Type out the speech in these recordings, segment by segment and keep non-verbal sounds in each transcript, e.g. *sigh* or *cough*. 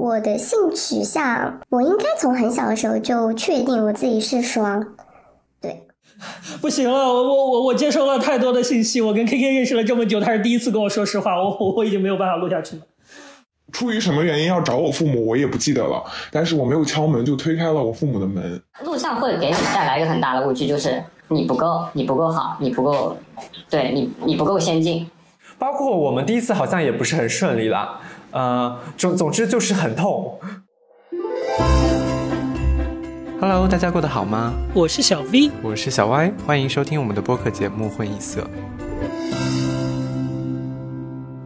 我的性取向，我应该从很小的时候就确定我自己是双。对，*laughs* 不行了，我我我我接收了太多的信息，我跟 K K 认识了这么久，他是第一次跟我说实话，我我我已经没有办法录下去了。出于什么原因要找我父母，我也不记得了。但是我没有敲门就推开了我父母的门。录像会给你带来一个很大的误区，就是你不够，你不够好，你不够，对你你不够先进。包括我们第一次好像也不是很顺利啦，呃，总总之就是很痛。Hello，大家过得好吗？我是小 V，我是小 Y，欢迎收听我们的播客节目《混一色》。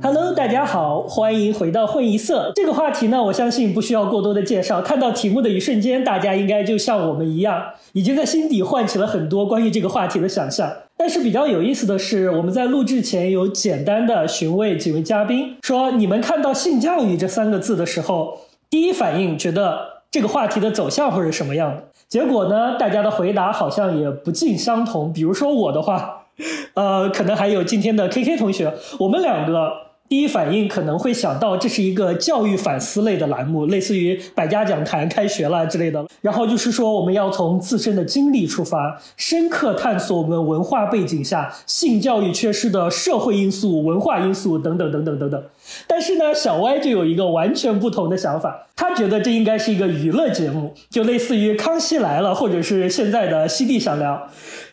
Hello，大家好，欢迎回到混一色这个话题呢，我相信不需要过多的介绍。看到题目的一瞬间，大家应该就像我们一样，已经在心底唤起了很多关于这个话题的想象。但是比较有意思的是，我们在录制前有简单的询问几位嘉宾，说你们看到性教育这三个字的时候，第一反应觉得这个话题的走向会是什么样的？结果呢，大家的回答好像也不尽相同。比如说我的话，呃，可能还有今天的 K K 同学，我们两个。第一反应可能会想到这是一个教育反思类的栏目，类似于百家讲坛开学了之类的。然后就是说，我们要从自身的经历出发，深刻探索我们文化背景下性教育缺失的社会因素、文化因素等等等等等等。但是呢，小歪就有一个完全不同的想法，他觉得这应该是一个娱乐节目，就类似于《康熙来了》或者是现在的《西地想聊》。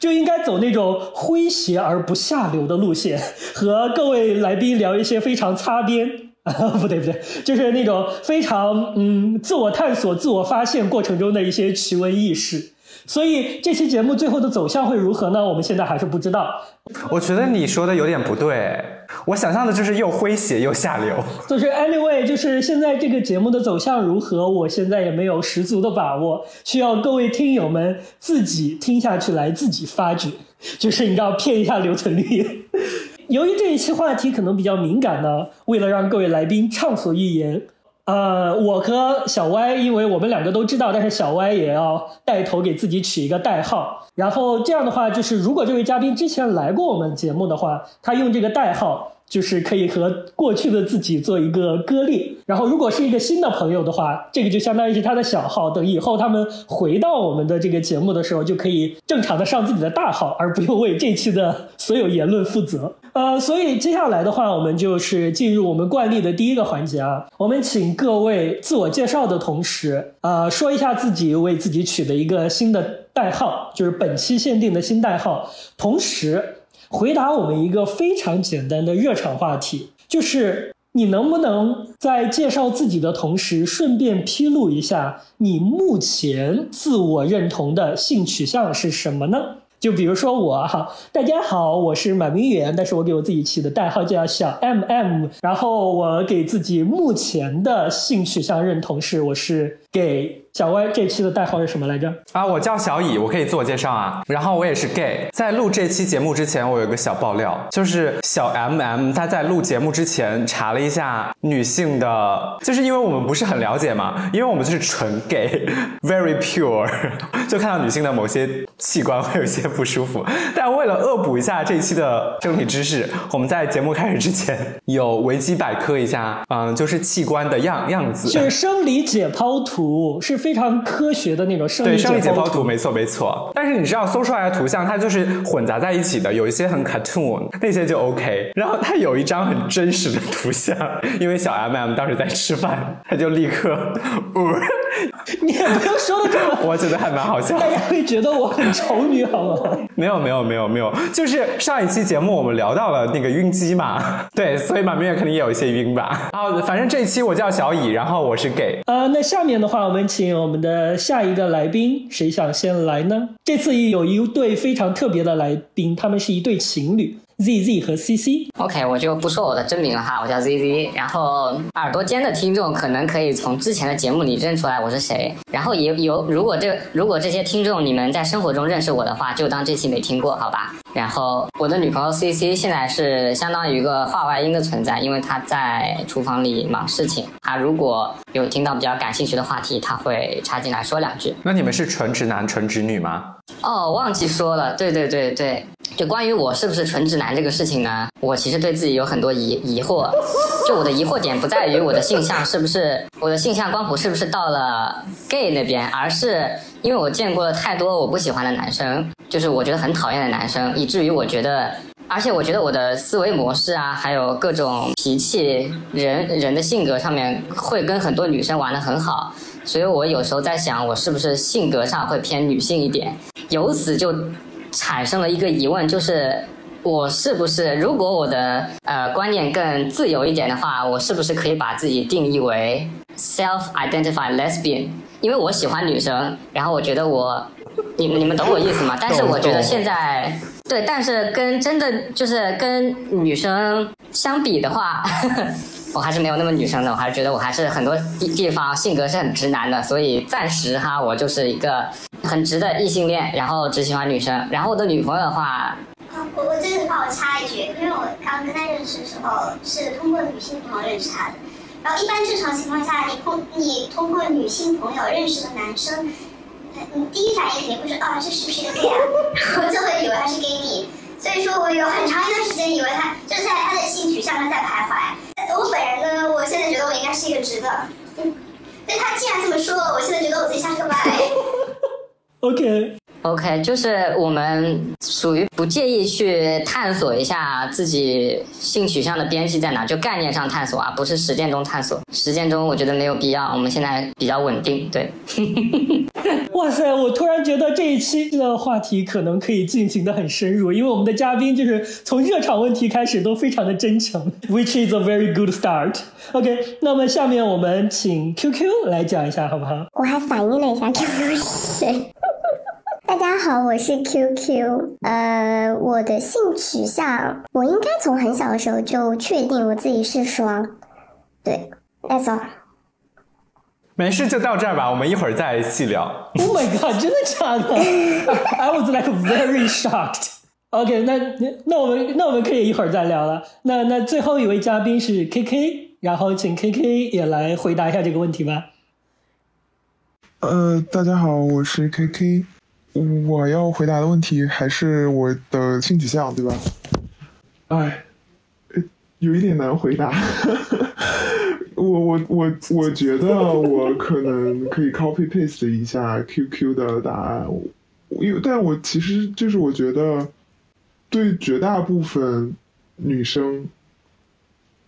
就应该走那种诙谐而不下流的路线，和各位来宾聊一些非常擦边啊，*laughs* 不对不对，就是那种非常嗯自我探索、自我发现过程中的一些奇闻异事。所以这期节目最后的走向会如何呢？我们现在还是不知道。我觉得你说的有点不对，我想象的就是又诙谐又下流。就是 anyway，就是现在这个节目的走向如何，我现在也没有十足的把握，需要各位听友们自己听下去来自己发掘。就是你知道骗一下留存率。由于这一期话题可能比较敏感呢，为了让各位来宾畅所欲言。呃，我和小歪，因为我们两个都知道，但是小歪也要带头给自己取一个代号。然后这样的话，就是如果这位嘉宾之前来过我们节目的话，他用这个代号。就是可以和过去的自己做一个割裂，然后如果是一个新的朋友的话，这个就相当于是他的小号。等以后他们回到我们的这个节目的时候，就可以正常的上自己的大号，而不用为这期的所有言论负责。呃，所以接下来的话，我们就是进入我们惯例的第一个环节啊，我们请各位自我介绍的同时，呃，说一下自己为自己取的一个新的代号，就是本期限定的新代号，同时。回答我们一个非常简单的热场话题，就是你能不能在介绍自己的同时，顺便披露一下你目前自我认同的性取向是什么呢？就比如说我哈，大家好，我是马明远，但是我给我自己起的代号叫小 M M，然后我给自己目前的性取向认同是我是 gay。小歪这期的代号是什么来着？啊，我叫小乙，我可以自我介绍啊。然后我也是 gay。在录这期节目之前，我有个小爆料，就是小 M M 他在录节目之前查了一下女性的，就是因为我们不是很了解嘛，因为我们就是纯 gay，very *laughs* pure，*laughs* 就看到女性的某些器官会有些不舒服。但为了恶补一下这期的生理知识，我们在节目开始之前有维基百科一下，嗯，就是器官的样样子，是生理解剖图是。非常科学的那种生理解剖图，没错没错。但是你知道搜出来的图像，它就是混杂在一起的，有一些很 cartoon，那些就 OK。然后它有一张很真实的图像，因为小 M M 当时在吃饭，他就立刻，*laughs* 你也不用说的这么，*laughs* 我觉得还蛮好笑。大家会觉得我很丑女好吗？*laughs* 没有没有没有没有，就是上一期节目我们聊到了那个晕机嘛，对，所以马明月肯定也有一些晕吧。啊反正这一期我叫小乙，然后我是 gay。呃，那下面的话我们请。我们的下一个来宾，谁想先来呢？这次有一对非常特别的来宾，他们是一对情侣。Z Z 和 C C，OK，我就不说我的真名了哈，我叫 Z Z。然后耳朵尖的听众可能可以从之前的节目里认出来我是谁。然后也有，如果这如果这些听众你们在生活中认识我的话，就当这期没听过，好吧？然后我的女朋友 C C 现在是相当于一个话外音的存在，因为她在厨房里忙事情。她如果有听到比较感兴趣的话题，她会插进来说两句。那你们是纯直男、纯直女吗？哦，忘记说了，对对对对。就关于我是不是纯直男这个事情呢，我其实对自己有很多疑疑惑。我的疑惑点不在于我的性向是不是我的性向光谱是不是到了 gay 那边，而是因为我见过了太多我不喜欢的男生，就是我觉得很讨厌的男生，以至于我觉得，而且我觉得我的思维模式啊，还有各种脾气、人人的性格上面会跟很多女生玩的很好，所以我有时候在想，我是不是性格上会偏女性一点，由此就产生了一个疑问，就是。我是不是，如果我的呃观念更自由一点的话，我是不是可以把自己定义为 self-identified lesbian？因为我喜欢女生，然后我觉得我，你你们懂我意思吗？但是我觉得现在对，但是跟真的就是跟女生相比的话，*laughs* 我还是没有那么女生的，我还是觉得我还是很多地地方性格是很直男的，所以暂时哈，我就是一个很直的异性恋，然后只喜欢女生。然后我的女朋友的话。我我这个的话，我插一句，因为我刚跟他认识的时候是通过女性朋友认识他的，然后一般正常情况下，你通你通过女性朋友认识的男生，你第一反应肯定会 *laughs* 说啊，这是不是一个 gay 啊？然后就会以为他是 gay 蜜，所以说我有很长一段时间以为他就是在他的性取向上在徘徊。我本人呢，我现在觉得我应该是一个直的，嗯，但他既然这么说，我现在觉得我自己像是个 bi。*laughs* OK。OK，就是我们属于不介意去探索一下自己性取向的边际在哪，就概念上探索啊，不是实践中探索。实践中我觉得没有必要，我们现在比较稳定。对。*laughs* 哇塞，我突然觉得这一期的话题可能可以进行的很深入，因为我们的嘉宾就是从热场问题开始都非常的真诚，which is a very good start。OK，那么下面我们请 QQ 来讲一下好不好？我还反应了一下 QQ 是谁。大家好，我是 QQ。呃，我的性取向，我应该从很小的时候就确定我自己是双。对，That's all。没事，就到这儿吧，我们一会儿再细聊。Oh my god，真的假的？I was like very shocked。OK，那那我们那我们可以一会儿再聊了。那那最后一位嘉宾是 KK，然后请 KK 也来回答一下这个问题吧。呃，大家好，我是 KK。我要回答的问题还是我的性取向，对吧？哎，有一点难回答。*laughs* 我我我我觉得我可能可以 copy paste 一下 QQ 的答案，因为但我其实就是我觉得对绝大部分女生，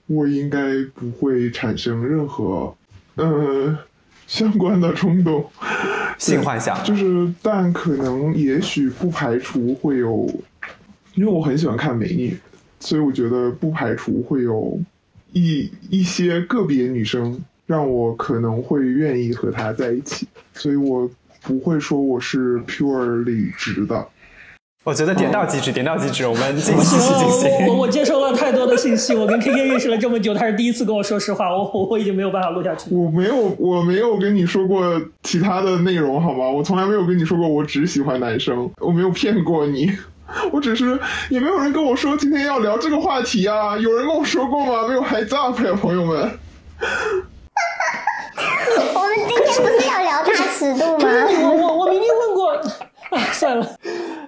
我应该不会产生任何呃相关的冲动。性幻想就是，但可能也许不排除会有，因为我很喜欢看美女，所以我觉得不排除会有一一些个别女生让我可能会愿意和她在一起，所以我不会说我是 purely 直的。我觉得点到即止，点到即止，我们进行进行。我我接收了太多的信息，我跟 K K 认识了这么久，他是第一次跟我说实话，我我我已经没有办法录下去。我没有我没有跟你说过其他的内容好吗？我从来没有跟你说过我只喜欢男生，我没有骗过你，我只是也没有人跟我说今天要聊这个话题啊，有人跟我说过吗？没有 heads up 呀，朋友们。我们今天不是要聊大尺度吗？我我我明明问过，啊，算了。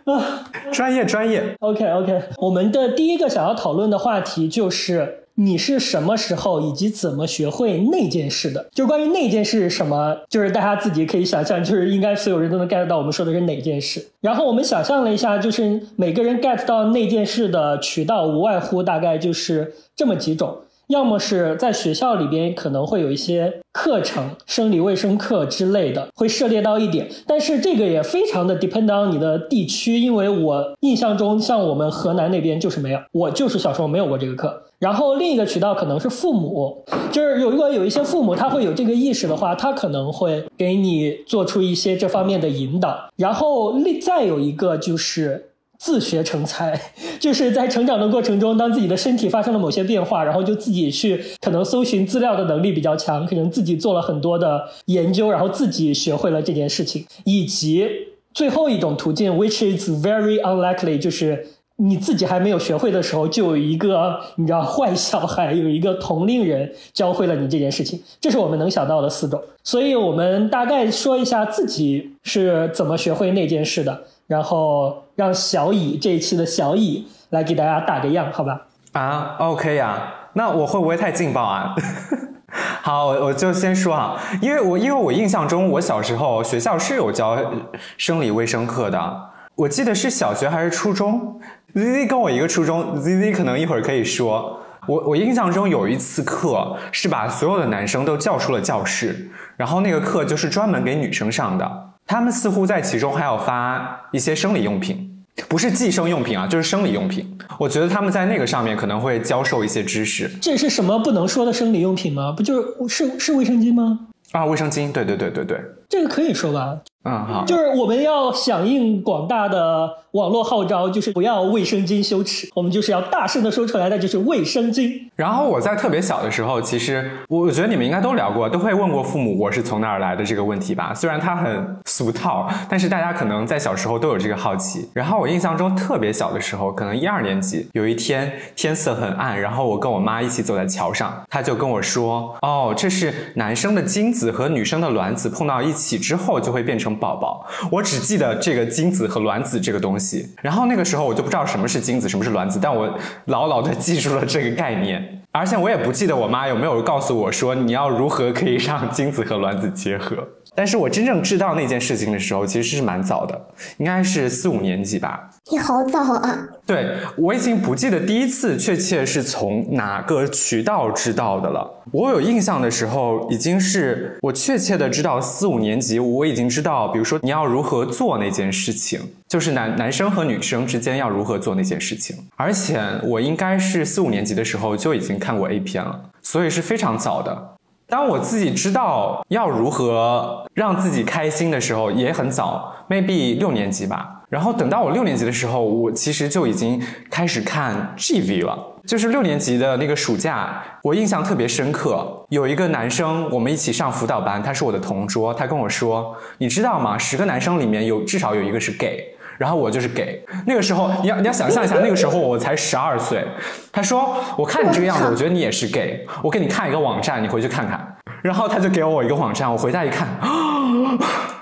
*laughs* 啊，专业专业，OK OK，我们的第一个想要讨论的话题就是你是什么时候以及怎么学会那件事的？就关于那件事什么，就是大家自己可以想象，就是应该所有人都能 get 到我们说的是哪件事。然后我们想象了一下，就是每个人 get 到那件事的渠道无外乎大概就是这么几种。要么是在学校里边可能会有一些课程，生理卫生课之类的，会涉猎到一点，但是这个也非常的 depend on 你的地区，因为我印象中像我们河南那边就是没有，我就是小时候没有过这个课。然后另一个渠道可能是父母，就是有如果有一些父母他会有这个意识的话，他可能会给你做出一些这方面的引导。然后另再有一个就是。自学成才，就是在成长的过程中，当自己的身体发生了某些变化，然后就自己去可能搜寻资料的能力比较强，可能自己做了很多的研究，然后自己学会了这件事情。以及最后一种途径，which is very unlikely，就是你自己还没有学会的时候，就有一个你知道坏小孩，有一个同龄人教会了你这件事情。这是我们能想到的四种。所以我们大概说一下自己是怎么学会那件事的。然后让小乙这一期的小乙来给大家打个样，好吧？啊，OK 呀，那我会不会太劲爆啊？*laughs* 好，我我就先说啊，因为我因为我印象中，我小时候学校是有教生理卫生课的，我记得是小学还是初中。Z Z 跟我一个初中，Z Z 可能一会儿可以说。我我印象中有一次课是把所有的男生都叫出了教室，然后那个课就是专门给女生上的，他们似乎在其中还要发一些生理用品。不是计生用品啊，就是生理用品。我觉得他们在那个上面可能会教授一些知识。这是什么不能说的生理用品吗？不就是是是卫生巾吗？啊，卫生巾，对对对对对，这个可以说吧。嗯，好，就是我们要响应广大的网络号召，就是不要卫生巾羞耻，我们就是要大声的说出来，那就是卫生巾。然后我在特别小的时候，其实我觉得你们应该都聊过，都会问过父母我是从哪儿来的这个问题吧。虽然它很俗套，但是大家可能在小时候都有这个好奇。然后我印象中特别小的时候，可能一二年级，有一天天色很暗，然后我跟我妈一起走在桥上，她就跟我说：“哦，这是男生的精子和女生的卵子碰到一起之后就会变成宝宝。”我只记得这个精子和卵子这个东西，然后那个时候我就不知道什么是精子，什么是卵子，但我牢牢的记住了这个概念，而且我也不记得我妈有没有告诉我说你要如何可以让精子和卵子结合。但是我真正知道那件事情的时候，其实是蛮早的，应该是四五年级吧。你好早啊！对我已经不记得第一次确切是从哪个渠道知道的了。我有印象的时候，已经是我确切的知道四五年级，我已经知道，比如说你要如何做那件事情，就是男男生和女生之间要如何做那件事情。而且我应该是四五年级的时候就已经看过 A 片了，所以是非常早的。当我自己知道要如何让自己开心的时候，也很早，maybe 六年级吧。然后等到我六年级的时候，我其实就已经开始看 GV 了。就是六年级的那个暑假，我印象特别深刻。有一个男生，我们一起上辅导班，他是我的同桌。他跟我说：“你知道吗？十个男生里面有至少有一个是 gay。”然后我就是 gay。那个时候，你要你要想象一下，那个时候我才十二岁。他说：“我看你这个样子，我觉得你也是 gay。我给你看一个网站，你回去看看。”然后他就给我一个网站，我回家一看啊，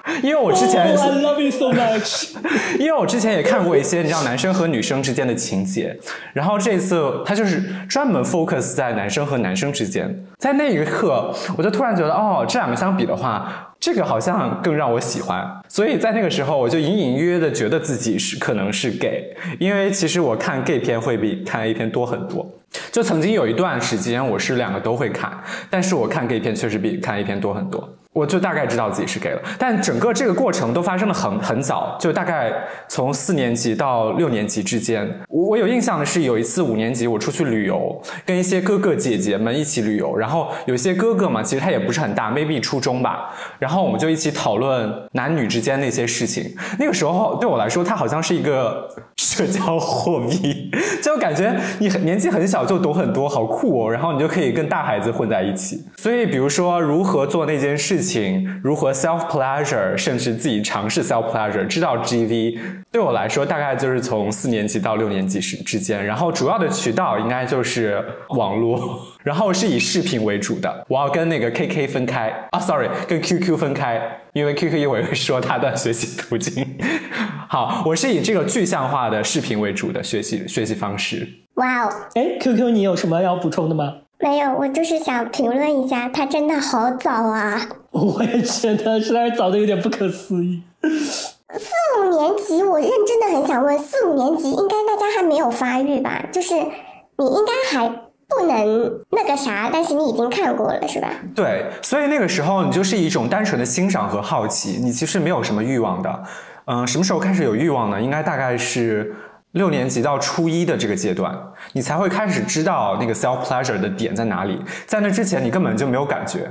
*laughs* 因为我之前 I love you so much，*laughs* 因为我之前也看过一些你知道男生和女生之间的情节，然后这次他就是专门 focus 在男生和男生之间，在那一刻，我就突然觉得，哦，这两个相比的话。这个好像更让我喜欢，所以在那个时候，我就隐隐约约的觉得自己是可能是 gay，因为其实我看 gay 片会比看 A 片多很多。就曾经有一段时间，我是两个都会看，但是我看 gay 片确实比看 A 片多很多。我就大概知道自己是 gay 了，但整个这个过程都发生的很很早，就大概从四年级到六年级之间。我我有印象的是有一次五年级我出去旅游，跟一些哥哥姐姐们一起旅游，然后有些哥哥嘛，其实他也不是很大，maybe 初中吧，然后我们就一起讨论男女之间那些事情。那个时候对我来说，他好像是一个社交货币，*laughs* 就感觉你很年纪很小就懂很多，好酷哦，然后你就可以跟大孩子混在一起。所以比如说如何做那件事。情如何 self pleasure，甚至自己尝试 self pleasure，知道 GV，对我来说大概就是从四年级到六年级时之间，然后主要的渠道应该就是网络，*laughs* 然后是以视频为主的。我要跟那个 KK 分开啊，sorry，跟 QQ 分开，因为 QQ 一会儿会说他的学习途径。*laughs* 好，我是以这个具象化的视频为主的学习学习方式。哇哦，哎，QQ，你有什么要补充的吗？没有，我就是想评论一下，他真的好早啊！我也觉得实在是早的有点不可思议。四五年级，我认真的很想问，四五年级应该大家还没有发育吧？就是你应该还不能那个啥，但是你已经看过了，是吧？对，所以那个时候你就是一种单纯的欣赏和好奇，你其实没有什么欲望的。嗯，什么时候开始有欲望呢？应该大概是。六年级到初一的这个阶段，你才会开始知道那个 self pleasure 的点在哪里。在那之前，你根本就没有感觉，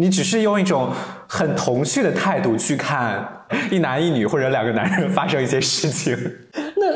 你只是用一种很童趣的态度去看一男一女或者两个男人发生一些事情。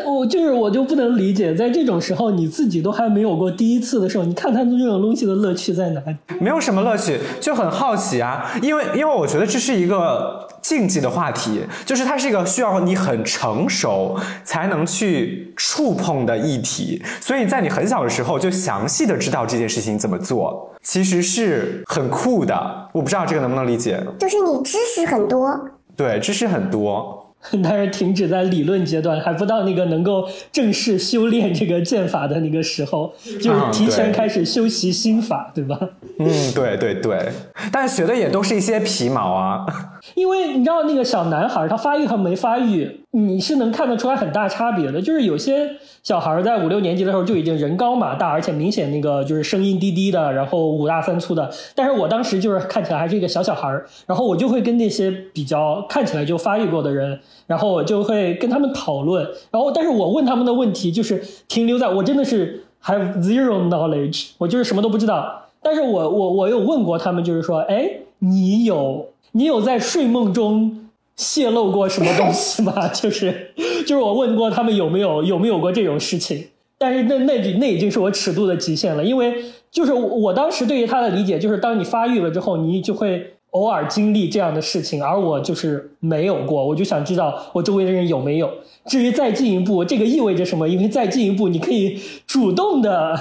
那 *laughs* 我就是我就不能理解，在这种时候你自己都还没有过第一次的时候，你看他们这种东西的乐趣在哪里？没有什么乐趣，就很好奇啊。因为因为我觉得这是一个禁忌的话题，就是它是一个需要你很成熟才能去触碰的议题，所以在你很小的时候就详细的知道这件事情怎么做，其实是很酷的。我不知道这个能不能理解？就是你知识很多，对，知识很多。*laughs* 但是停止在理论阶段，还不到那个能够正式修炼这个剑法的那个时候，就是提前开始修习心法，对吧？嗯，对对对，但学的也都是一些皮毛啊。因为你知道那个小男孩他发育和没发育，你是能看得出来很大差别的。就是有些小孩在五六年级的时候就已经人高马大，而且明显那个就是声音低低的，然后五大三粗的。但是我当时就是看起来还是一个小小孩然后我就会跟那些比较看起来就发育过的人，然后我就会跟他们讨论。然后，但是我问他们的问题就是停留在我真的是 have zero knowledge，我就是什么都不知道。但是我我我有问过他们，就是说，哎，你有？你有在睡梦中泄露过什么东西吗？*laughs* 就是就是我问过他们有没有有没有过这种事情，但是那那那已经是我尺度的极限了，因为就是我当时对于他的理解就是，当你发育了之后，你就会偶尔经历这样的事情，而我就是没有过，我就想知道我周围的人有没有。至于再进一步，这个意味着什么？因为再进一步，你可以主动的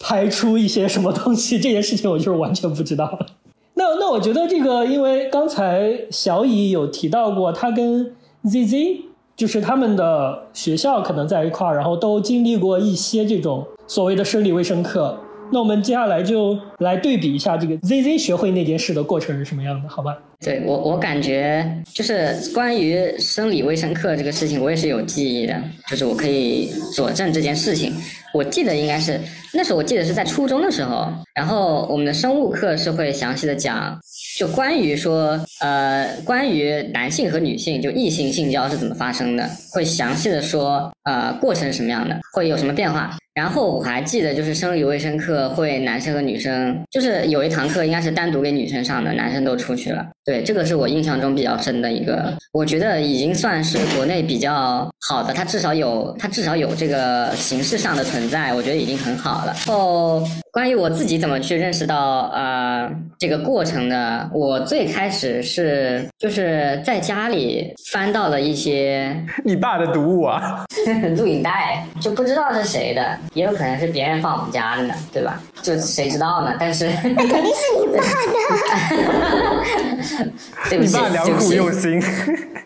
排出一些什么东西，这件事情我就是完全不知道。那那我觉得这个，因为刚才小乙有提到过，他跟 ZZ 就是他们的学校可能在一块儿，然后都经历过一些这种所谓的生理卫生课。那我们接下来就来对比一下这个 ZZ 学会那件事的过程是什么样的，好吧？对我，我感觉就是关于生理卫生课这个事情，我也是有记忆的，就是我可以佐证这件事情。我记得应该是那时候，我记得是在初中的时候，然后我们的生物课是会详细的讲，就关于说，呃，关于男性和女性就异性性交是怎么发生的，会详细的说，呃，过程是什么样的，会有什么变化。然后我还记得，就是生理卫生课会男生和女生，就是有一堂课应该是单独给女生上的，男生都出去了。对，这个是我印象中比较深的一个，我觉得已经算是国内比较好的，它至少有它至少有这个形式上的存在，我觉得已经很好了。然后关于我自己怎么去认识到呃这个过程呢？我最开始是就是在家里翻到了一些你爸的读物啊，*laughs* 录影带，就不知道是谁的。也有可能是别人放我们家的呢，对吧？就谁知道呢？但是那肯定是你爸的。*laughs* 对不起，良苦用心。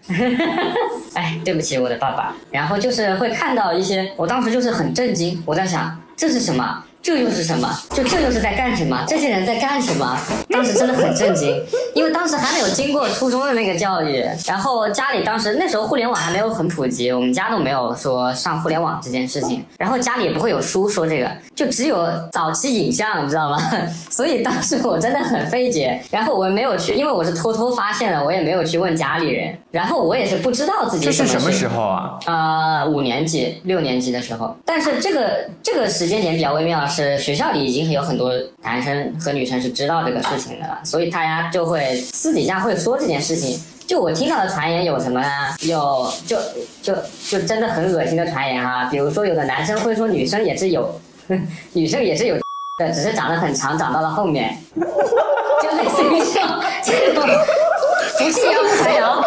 *laughs* 哎，对不起，我的爸爸。然后就是会看到一些，我当时就是很震惊，我在想这是什么。这又是什么？就这又是在干什么？这些人在干什么？当时真的很震惊，因为当时还没有经过初中的那个教育，然后家里当时那时候互联网还没有很普及，我们家都没有说上互联网这件事情，然后家里也不会有书说这个，就只有早期影像，你知道吗？*laughs* 所以当时我真的很费解，然后我没有去，因为我是偷偷发现的，我也没有去问家里人，然后我也是不知道自己这是什么时候啊？呃，五年级、六年级的时候，但是这个这个时间点比较微妙。是学校里已经有很多男生和女生是知道这个事情的了，所以大家就会私底下会说这件事情。就我听到的传言有什么呢？有就就就真的很恶心的传言哈，比如说有的男生会说女生也是有，*laughs* 女生也是有的，只是长得很长，长到了后面，就类似于这种不信谣不传谣。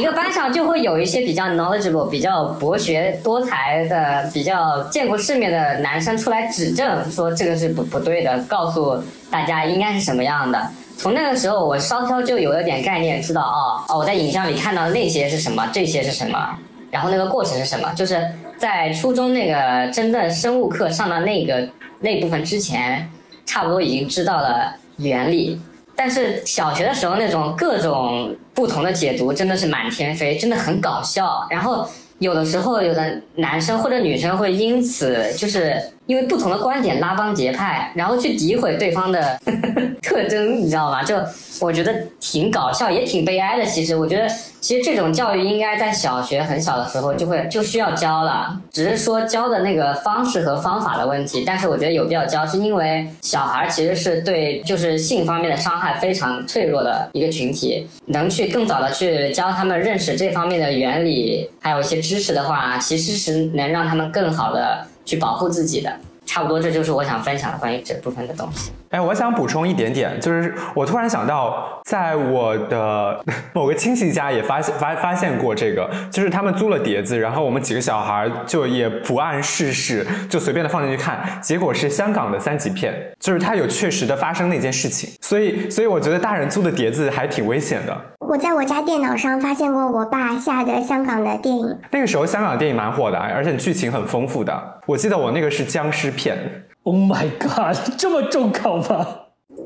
一个班上就会有一些比较 knowledgeable、比较博学多才的、比较见过世面的男生出来指正，说这个是不不对的，告诉大家应该是什么样的。从那个时候，我稍稍就有了点概念，知道哦哦，我在影像里看到那些是什么，这些是什么，然后那个过程是什么。就是在初中那个真正生物课上到那个那部分之前，差不多已经知道了原理。但是小学的时候那种各种不同的解读真的是满天飞，真的很搞笑。然后有的时候有的男生或者女生会因此就是因为不同的观点拉帮结派，然后去诋毁对方的 *laughs* 特征，你知道吗？就。我觉得挺搞笑，也挺悲哀的。其实，我觉得，其实这种教育应该在小学很小的时候就会就需要教了，只是说教的那个方式和方法的问题。但是，我觉得有必要教，是因为小孩其实是对就是性方面的伤害非常脆弱的一个群体，能去更早的去教他们认识这方面的原理，还有一些知识的话，其实是能让他们更好的去保护自己的。差不多这就是我想分享的关于这部分的东西。哎，我想补充一点点，就是我突然想到，在我的 *laughs* 某个亲戚家也发现发发现过这个，就是他们租了碟子，然后我们几个小孩就也不谙世事，就随便的放进去看，结果是香港的三级片，就是它有确实的发生那件事情，所以所以我觉得大人租的碟子还挺危险的。我在我家电脑上发现过我爸下的香港的电影，那个时候香港电影蛮火的，而且剧情很丰富的。我记得我那个是僵尸片。Oh my god！*laughs* 这么重口吗？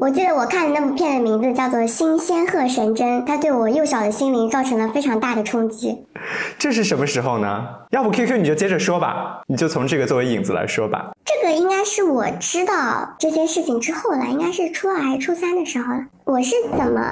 我记得我看的那部片的名字叫做《新仙鹤神针》，它对我幼小的心灵造成了非常大的冲击。这是什么时候呢？要不 QQ 你就接着说吧，你就从这个作为引子来说吧。这个应该是我知道这件事情之后了，应该是初二还是初三的时候了。我是怎么？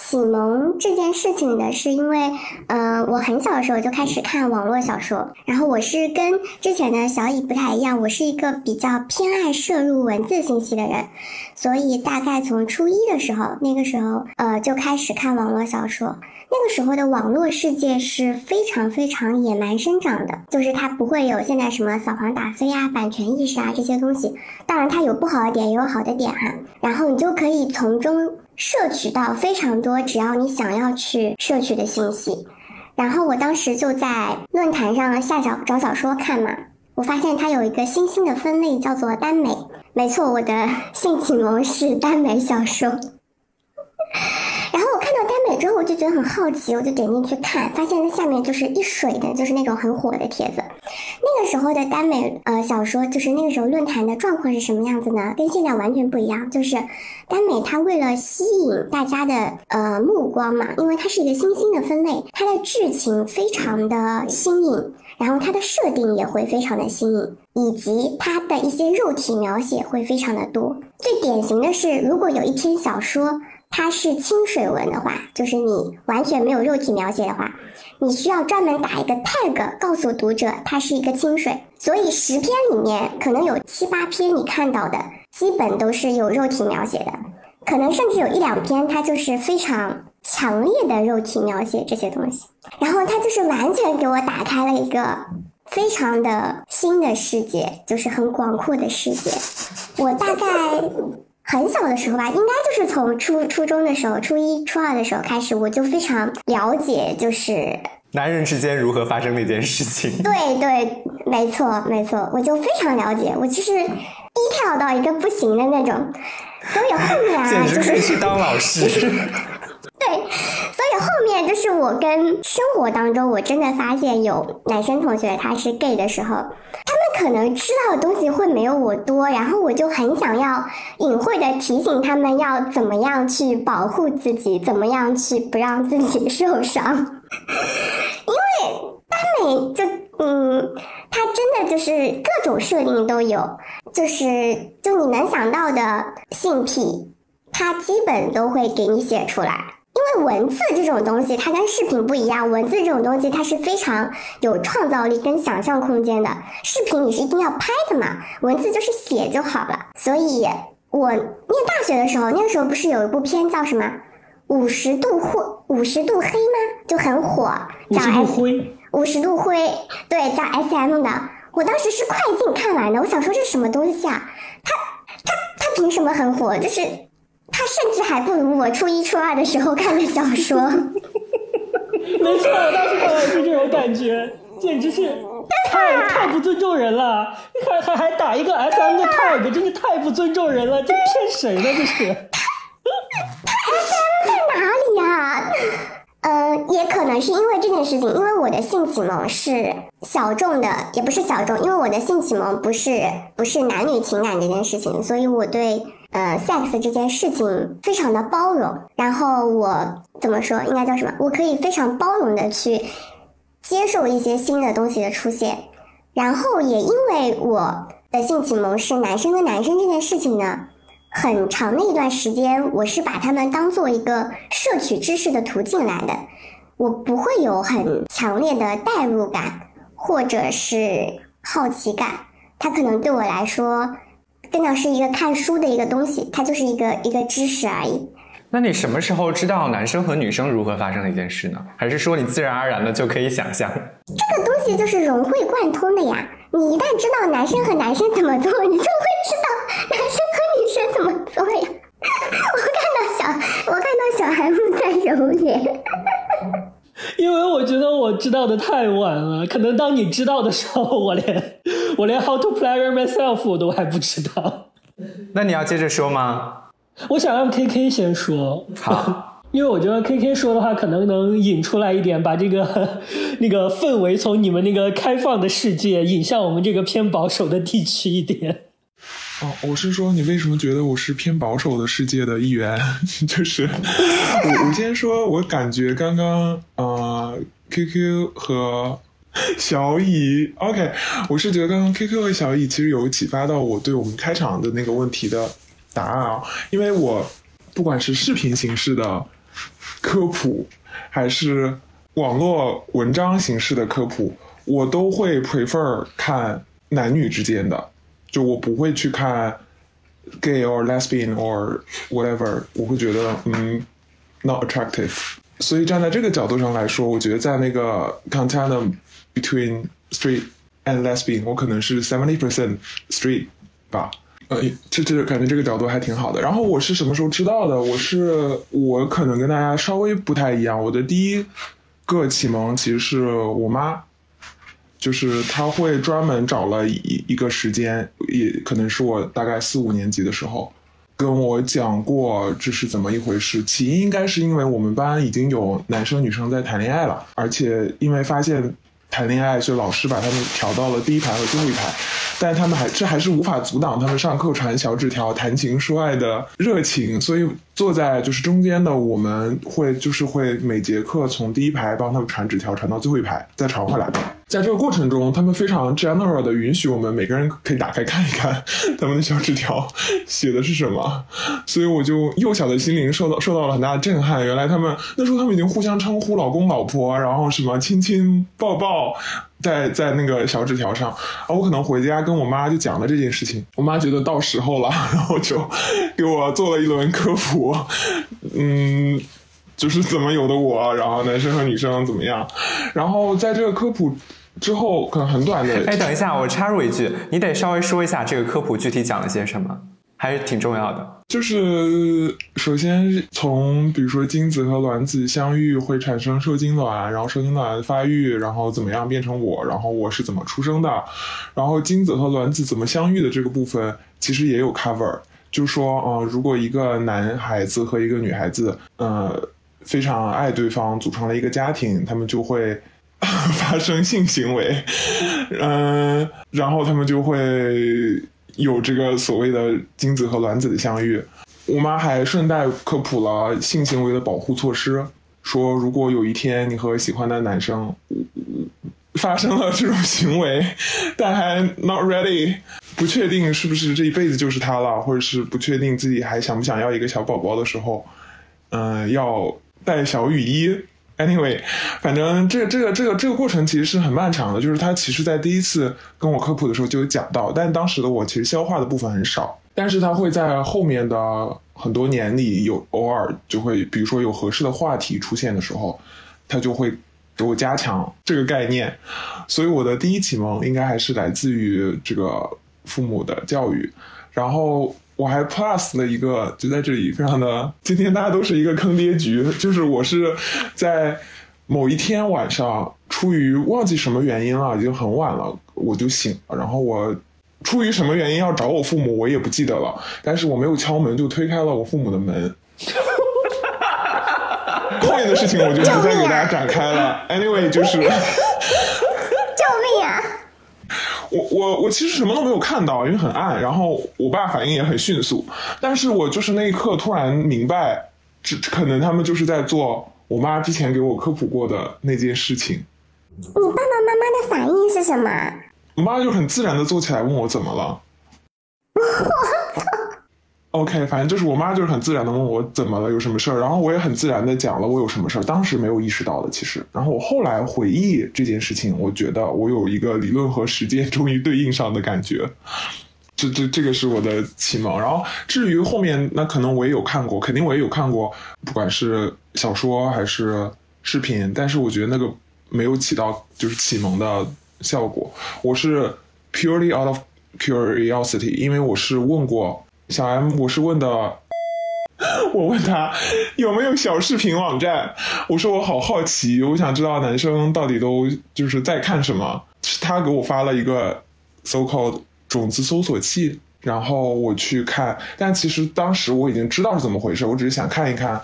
启蒙这件事情的是因为，呃，我很小的时候就开始看网络小说，然后我是跟之前的小乙不太一样，我是一个比较偏爱摄入文字信息的人，所以大概从初一的时候，那个时候，呃，就开始看网络小说。那个时候的网络世界是非常非常野蛮生长的，就是它不会有现在什么扫黄打非啊、版权意识啊这些东西。当然，它有不好的点，也有好的点哈。然后你就可以从中。摄取到非常多，只要你想要去摄取的信息。然后我当时就在论坛上下小找小说看嘛，我发现它有一个新兴的分类叫做耽美。没错，我的性启蒙是耽美小说。然后我看到耽美之后，我就觉得很好奇，我就点进去看，发现它下面就是一水的，就是那种很火的帖子。那个时候的耽美呃小说，就是那个时候论坛的状况是什么样子呢？跟现在完全不一样。就是耽美它为了吸引大家的呃目光嘛，因为它是一个新兴的分类，它的剧情非常的新颖，然后它的设定也会非常的新颖，以及它的一些肉体描写会非常的多。最典型的是，如果有一篇小说。它是清水文的话，就是你完全没有肉体描写的话，你需要专门打一个 tag 告诉读者它是一个清水。所以十篇里面可能有七八篇你看到的基本都是有肉体描写的，可能甚至有一两篇它就是非常强烈的肉体描写这些东西。然后它就是完全给我打开了一个非常的新的世界，就是很广阔的世界。我大概。很小的时候吧，应该就是从初初中的时候，初一、初二的时候开始，我就非常了解，就是男人之间如何发生那件事情。对对，没错没错，我就非常了解，我其实低跳到一个不行的那种，所以后面啊，*laughs* 就是去当老师。*laughs* 对，所以后面就是我跟生活当中，我真的发现有男生同学他是 gay 的时候，他们可能知道的东西会没有我多，然后我就很想要隐晦的提醒他们要怎么样去保护自己，怎么样去不让自己受伤，因为耽美就嗯，它真的就是各种设定都有，就是就你能想到的性癖，它基本都会给你写出来。因为文字这种东西，它跟视频不一样。文字这种东西，它是非常有创造力跟想象空间的。视频你是一定要拍的嘛，文字就是写就好了。所以我念大学的时候，那个时候不是有一部片叫什么《五十度灰五十度黑》吗？就很火，五十度灰，五十度灰，对，叫 S M 的。我当时是快进看完的，我想说这是什么东西啊？他他他凭什么很火？就是。他甚至还不如我初一、初二的时候看的小说。*laughs* 没错，我当时看也是这种感觉，简直是太太不尊重人了！还还还打一个 S M 的 tag，真是太不尊重人了！这骗谁呢？这是？他 S M 在哪里呀？呃，也可能是因为这件事情，因为我的性启蒙是小众的，也不是小众，因为我的性启蒙不是不是男女情感这件事情，所以我对。呃，sex 这件事情非常的包容，然后我怎么说，应该叫什么？我可以非常包容的去接受一些新的东西的出现，然后也因为我的性启蒙是男生跟男生这件事情呢，很长的一段时间，我是把他们当做一个摄取知识的途径来的，我不会有很强烈的代入感或者是好奇感，它可能对我来说。更像是一个看书的一个东西，它就是一个一个知识而已。那你什么时候知道男生和女生如何发生的一件事呢？还是说你自然而然的就可以想象？这个东西就是融会贯通的呀。你一旦知道男生和男生怎么做，你就会知道男生和女生怎么做呀。*laughs* 我看到小，我看到小孩子在揉脸。*laughs* 因为我觉得我知道的太晚了，可能当你知道的时候，我连我连 how to pleasure myself 我都还不知道。那你要接着说吗？我想让 K K 先说，好，*laughs* 因为我觉得 K K 说的话可能能引出来一点，把这个那个氛围从你们那个开放的世界引向我们这个偏保守的地区一点。哦，我是说，你为什么觉得我是偏保守的世界的一员？*laughs* 就是我，我先说，我感觉刚刚呃，QQ 和小乙，OK，我是觉得刚刚 QQ 和小乙其实有启发到我对我们开场的那个问题的答案啊，因为我不管是视频形式的科普，还是网络文章形式的科普，我都会 prefer 看男女之间的。就我不会去看 gay or lesbian or whatever，我会觉得嗯 not attractive。所以站在这个角度上来说，我觉得在那个 continuum between straight and lesbian，我可能是 seventy percent straight 吧。呃，这这感觉这个角度还挺好的。然后我是什么时候知道的？我是我可能跟大家稍微不太一样。我的第一个启蒙其实是我妈。就是他会专门找了一一个时间，也可能是我大概四五年级的时候，跟我讲过这是怎么一回事。起因应该是因为我们班已经有男生女生在谈恋爱了，而且因为发现谈恋爱，所以老师把他们调到了第一排和最后一排。但他们还这还是无法阻挡他们上课传小纸条、谈情说爱的热情，所以坐在就是中间的我们会就是会每节课从第一排帮他们传纸条，传到最后一排再传回来。在这个过程中，他们非常 general 的允许我们每个人可以打开看一看他们的小纸条写的是什么，所以我就幼小的心灵受到受到了很大的震撼。原来他们那时候他们已经互相称呼老公老婆，然后什么亲亲抱抱。在在那个小纸条上啊，我可能回家跟我妈就讲了这件事情，我妈觉得到时候了，然后就给我做了一轮科普，嗯，就是怎么有的我，然后男生和女生怎么样，然后在这个科普之后，可能很短的，哎，等一下，我插入一句，你得稍微说一下这个科普具体讲了些什么。还是挺重要的，就是首先从比如说精子和卵子相遇会产生受精卵，然后受精卵发育，然后怎么样变成我，然后我是怎么出生的，然后精子和卵子怎么相遇的这个部分其实也有 cover，就说呃如果一个男孩子和一个女孩子呃非常爱对方，组成了一个家庭，他们就会 *laughs* 发生性行为，嗯，然后他们就会。有这个所谓的精子和卵子的相遇，我妈还顺带科普了性行为的保护措施，说如果有一天你和喜欢的男生 *laughs* 发生了这种行为，但还 not ready，不确定是不是这一辈子就是他了，或者是不确定自己还想不想要一个小宝宝的时候，嗯，要带小雨衣。Anyway，反正这个这个这个这个过程其实是很漫长的，就是他其实在第一次跟我科普的时候就有讲到，但当时的我其实消化的部分很少，但是他会在后面的很多年里有偶尔就会，比如说有合适的话题出现的时候，他就会给我加强这个概念，所以我的第一启蒙应该还是来自于这个父母的教育，然后。我还 plus 了一个，就在这里，非常的，今天大家都是一个坑爹局，就是我是在某一天晚上，出于忘记什么原因了，已经很晚了，我就醒了，然后我出于什么原因要找我父母，我也不记得了，但是我没有敲门就推开了我父母的门，后面的事情我就不再给大家展开了，anyway 就是。我我我其实什么都没有看到，因为很暗。然后我爸反应也很迅速，但是我就是那一刻突然明白，这可能他们就是在做我妈之前给我科普过的那件事情。你爸爸妈妈的反应是什么？我妈就很自然的坐起来问我怎么了。*laughs* OK，反正就是我妈就是很自然的问我怎么了，有什么事儿，然后我也很自然的讲了我有什么事儿，当时没有意识到的其实，然后我后来回忆这件事情，我觉得我有一个理论和实践终于对应上的感觉，这这这个是我的启蒙。然后至于后面，那可能我也有看过，肯定我也有看过，不管是小说还是视频，但是我觉得那个没有起到就是启蒙的效果。我是 purely out of curiosity，因为我是问过小 M，我是问的。*laughs* 我问他有没有小视频网站，我说我好好奇，我想知道男生到底都就是在看什么。他给我发了一个 so called 种子搜索器，然后我去看，但其实当时我已经知道是怎么回事，我只是想看一看，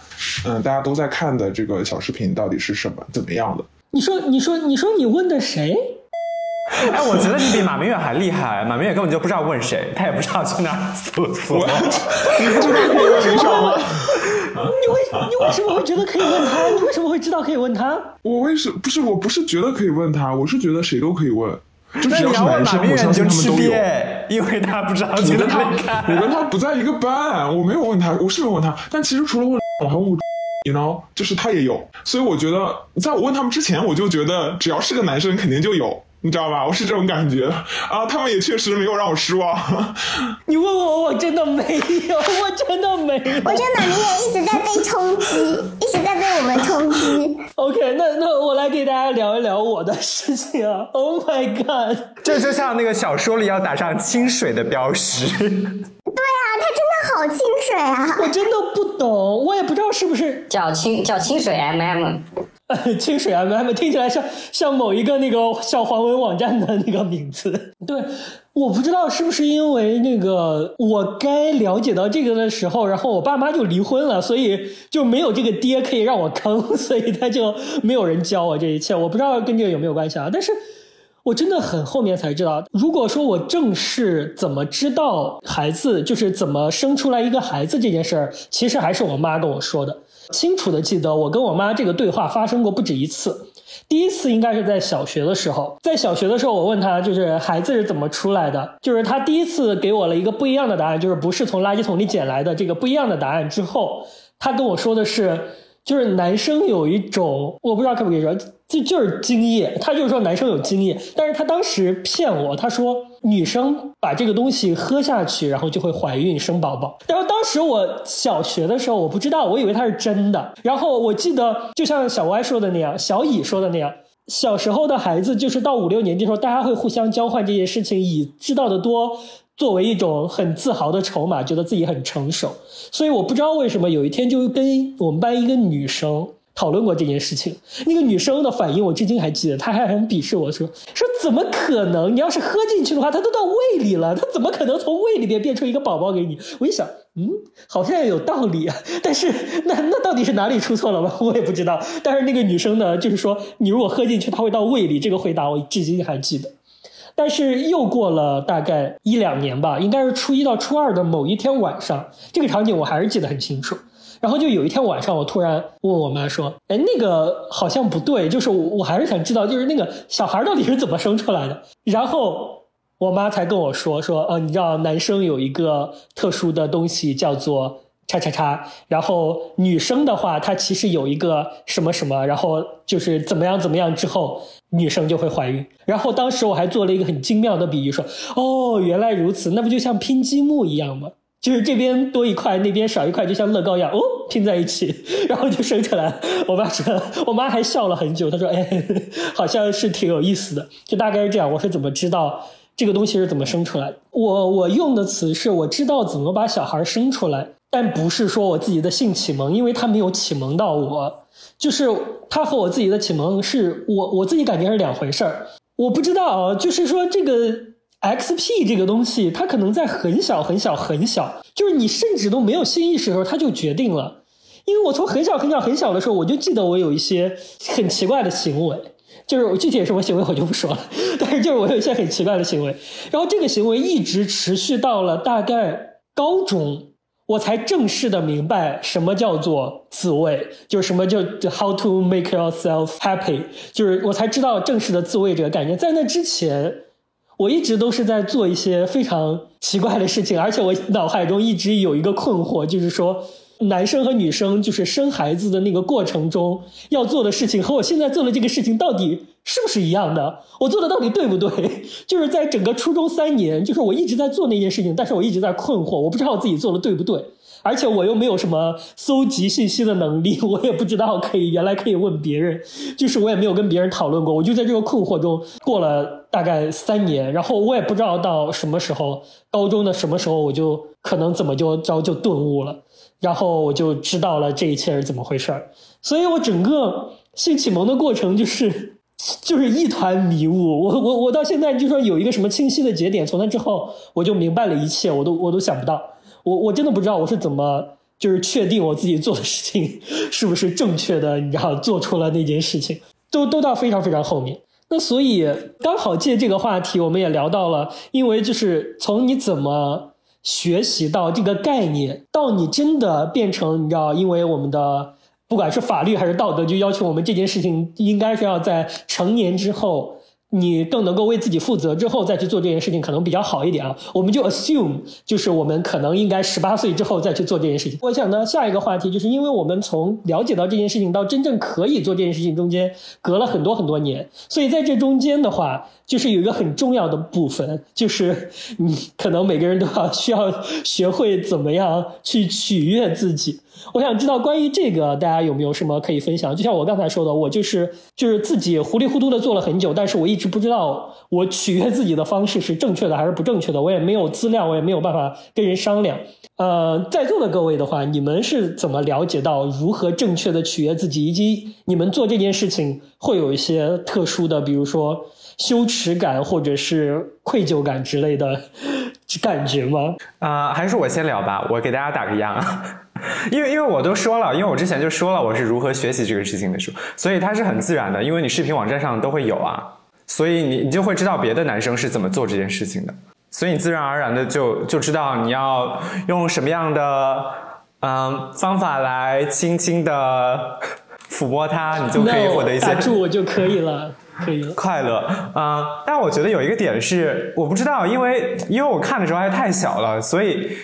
嗯，大家都在看的这个小视频到底是什么，怎么样的？你说，你说，你说，你问的谁？哎，我觉得你比马明远还厉害。马明远根本就不知道问谁，他也不知道去哪儿搜索。你不知道可以问谁吗？*laughs* 你为你为什么会觉得可以问他？你为什么会知道可以问他？我为什不是我不是觉得可以问他，我是觉得谁都可以问，就只要是那你要问男生，马明远我相信你就吃他们都有。瘪，因为他不知道去我跟他哪里看。我跟他不在一个班，我没有问他，我是没有问他，但其实除了问，我还问过，you know，就是他也有，所以我觉得在我问他们之前，我就觉得只要是个男生，肯定就有。你知道吧？我是这种感觉啊，他们也确实没有让我失望。*laughs* 你问我，我真的没有，我真的没有。我觉得马明远一直在被冲击，一直在被我们冲击。OK，那那我来给大家聊一聊我的事情啊。Oh my god！这就像那个小说里要打上清水的标识。对啊，他真的好清水啊！我真的不懂，我也不知道是不是叫清叫清水 MM，呃 *laughs* 清水 MM 听起来像像某一个那个小黄文网站的那个名字。对，我不知道是不是因为那个我该了解到这个的时候，然后我爸妈就离婚了，所以就没有这个爹可以让我坑，*laughs* 所以他就没有人教我这一切。我不知道跟这个有没有关系啊，但是。我真的很后面才知道，如果说我正式怎么知道孩子，就是怎么生出来一个孩子这件事儿，其实还是我妈跟我说的。清楚的记得我跟我妈这个对话发生过不止一次。第一次应该是在小学的时候，在小学的时候，我问她就是孩子是怎么出来的，就是她第一次给我了一个不一样的答案，就是不是从垃圾桶里捡来的这个不一样的答案之后，他跟我说的是。就是男生有一种，我不知道可不可以说，就就是精液。他就是说男生有精液，但是他当时骗我，他说女生把这个东西喝下去，然后就会怀孕生宝宝。然后当时我小学的时候，我不知道，我以为他是真的。然后我记得，就像小歪说的那样，小乙说的那样。小时候的孩子，就是到五六年级的时候，大家会互相交换这些事情，以知道的多作为一种很自豪的筹码，觉得自己很成熟。所以我不知道为什么有一天就跟我们班一个女生讨论过这件事情，那个女生的反应我至今还记得，她还很鄙视我说说怎么可能？你要是喝进去的话，它都到胃里了，它怎么可能从胃里边变出一个宝宝给你？我一想，嗯，好像有道理啊，但是那那到底是哪里出错了吗？我也不知道。但是那个女生呢，就是说你如果喝进去，它会到胃里，这个回答我至今还记得。但是又过了大概一两年吧，应该是初一到初二的某一天晚上，这个场景我还是记得很清楚。然后就有一天晚上，我突然问我妈说：“哎，那个好像不对，就是我还是想知道，就是那个小孩到底是怎么生出来的。”然后我妈才跟我说说：“呃，你知道男生有一个特殊的东西叫做。”叉叉叉，然后女生的话，她其实有一个什么什么，然后就是怎么样怎么样之后，女生就会怀孕。然后当时我还做了一个很精妙的比喻，说：“哦，原来如此，那不就像拼积木一样吗？就是这边多一块，那边少一块，就像乐高一样，哦，拼在一起，然后就生出来。”我爸说，我妈还笑了很久，她说：“哎，好像是挺有意思的，就大概是这样。”我是怎么知道这个东西是怎么生出来？我我用的词是我知道怎么把小孩生出来。但不是说我自己的性启蒙，因为他没有启蒙到我，就是他和我自己的启蒙是我我自己感觉是两回事儿。我不知道，就是说这个 XP 这个东西，它可能在很小很小很小，就是你甚至都没有性意识的时候，它就决定了。因为我从很小很小很小的时候，我就记得我有一些很奇怪的行为，就是具体什么行为我就不说了，但是就是我有一些很奇怪的行为，然后这个行为一直持续到了大概高中。我才正式的明白什么叫做自慰，就是什么叫 how to make yourself happy，就是我才知道正式的自慰这个概念。在那之前，我一直都是在做一些非常奇怪的事情，*laughs* 而且我脑海中一直有一个困惑，就是说，男生和女生就是生孩子的那个过程中要做的事情，和我现在做的这个事情到底是不是一样的？我做的到底对不对？*laughs* 就是在整个初中三年，就是我一直在做那件事情，但是我一直在困惑，我不知道自己做的对不对。而且我又没有什么搜集信息的能力，*laughs* 我也不知道可以原来可以问别人，就是我也没有跟别人讨论过，我就在这个困惑中过了大概三年，然后我也不知道到什么时候，高中的什么时候我就可能怎么就着就顿悟了，然后我就知道了这一切是怎么回事儿，*laughs* 所以我整个性启蒙的过程就是就是一团迷雾，我我我到现在就说有一个什么清晰的节点，从那之后我就明白了一切，我都我都想不到。我我真的不知道我是怎么就是确定我自己做的事情是不是正确的，你知道做出了那件事情，都都到非常非常后面。那所以刚好借这个话题，我们也聊到了，因为就是从你怎么学习到这个概念，到你真的变成你知道，因为我们的不管是法律还是道德，就要求我们这件事情应该是要在成年之后。你更能够为自己负责之后再去做这件事情，可能比较好一点啊。我们就 assume 就是我们可能应该十八岁之后再去做这件事情。我想呢，下一个话题就是因为我们从了解到这件事情到真正可以做这件事情中间隔了很多很多年，所以在这中间的话，就是有一个很重要的部分，就是你可能每个人都要需要学会怎么样去取悦自己。我想知道关于这个，大家有没有什么可以分享？就像我刚才说的，我就是就是自己糊里糊涂的做了很久，但是我一直不知道我取悦自己的方式是正确的还是不正确的，我也没有资料，我也没有办法跟人商量。呃，在座的各位的话，你们是怎么了解到如何正确的取悦自己，以及你们做这件事情会有一些特殊的，比如说羞耻感或者是愧疚感之类的 *laughs* 感觉吗？啊，还是我先聊吧，我给大家打个样。*laughs* 因为因为我都说了，因为我之前就说了我是如何学习这个事情的时候，所以它是很自然的，因为你视频网站上都会有啊，所以你你就会知道别的男生是怎么做这件事情的，所以你自然而然的就就知道你要用什么样的嗯方法来轻轻的抚摸它，你就可以获得一些打住我就可以了，*laughs* 可以了。快乐啊！但我觉得有一个点是我不知道，因为因为我看的时候还太小了，所以。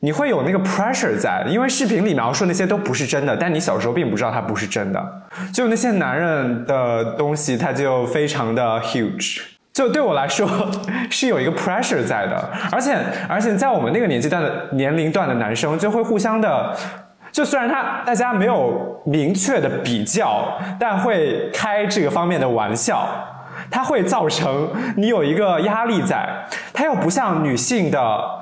你会有那个 pressure 在，因为视频里描述那些都不是真的，但你小时候并不知道它不是真的。就那些男人的东西，它就非常的 huge。就对我来说是有一个 pressure 在的，而且而且在我们那个年纪段的年龄段的男生就会互相的，就虽然他大家没有明确的比较，但会开这个方面的玩笑。它会造成你有一个压力在，它又不像女性的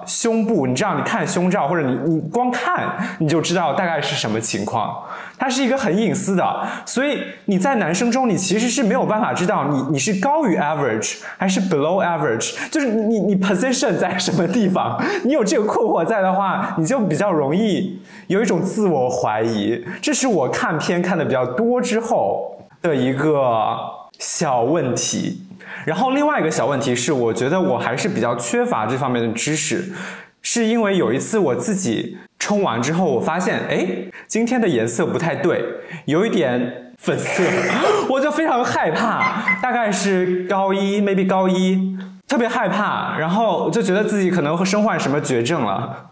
胸部，你知道，你看胸罩或者你你光看你就知道大概是什么情况，它是一个很隐私的，所以你在男生中你其实是没有办法知道你你是高于 average 还是 below average，就是你你 position 在什么地方，你有这个困惑在的话，你就比较容易有一种自我怀疑，这是我看片看的比较多之后的一个。小问题，然后另外一个小问题是，我觉得我还是比较缺乏这方面的知识，是因为有一次我自己冲完之后，我发现，哎，今天的颜色不太对，有一点粉色，*laughs* 我就非常害怕，大概是高一，maybe 高一，特别害怕，然后就觉得自己可能会身患什么绝症了，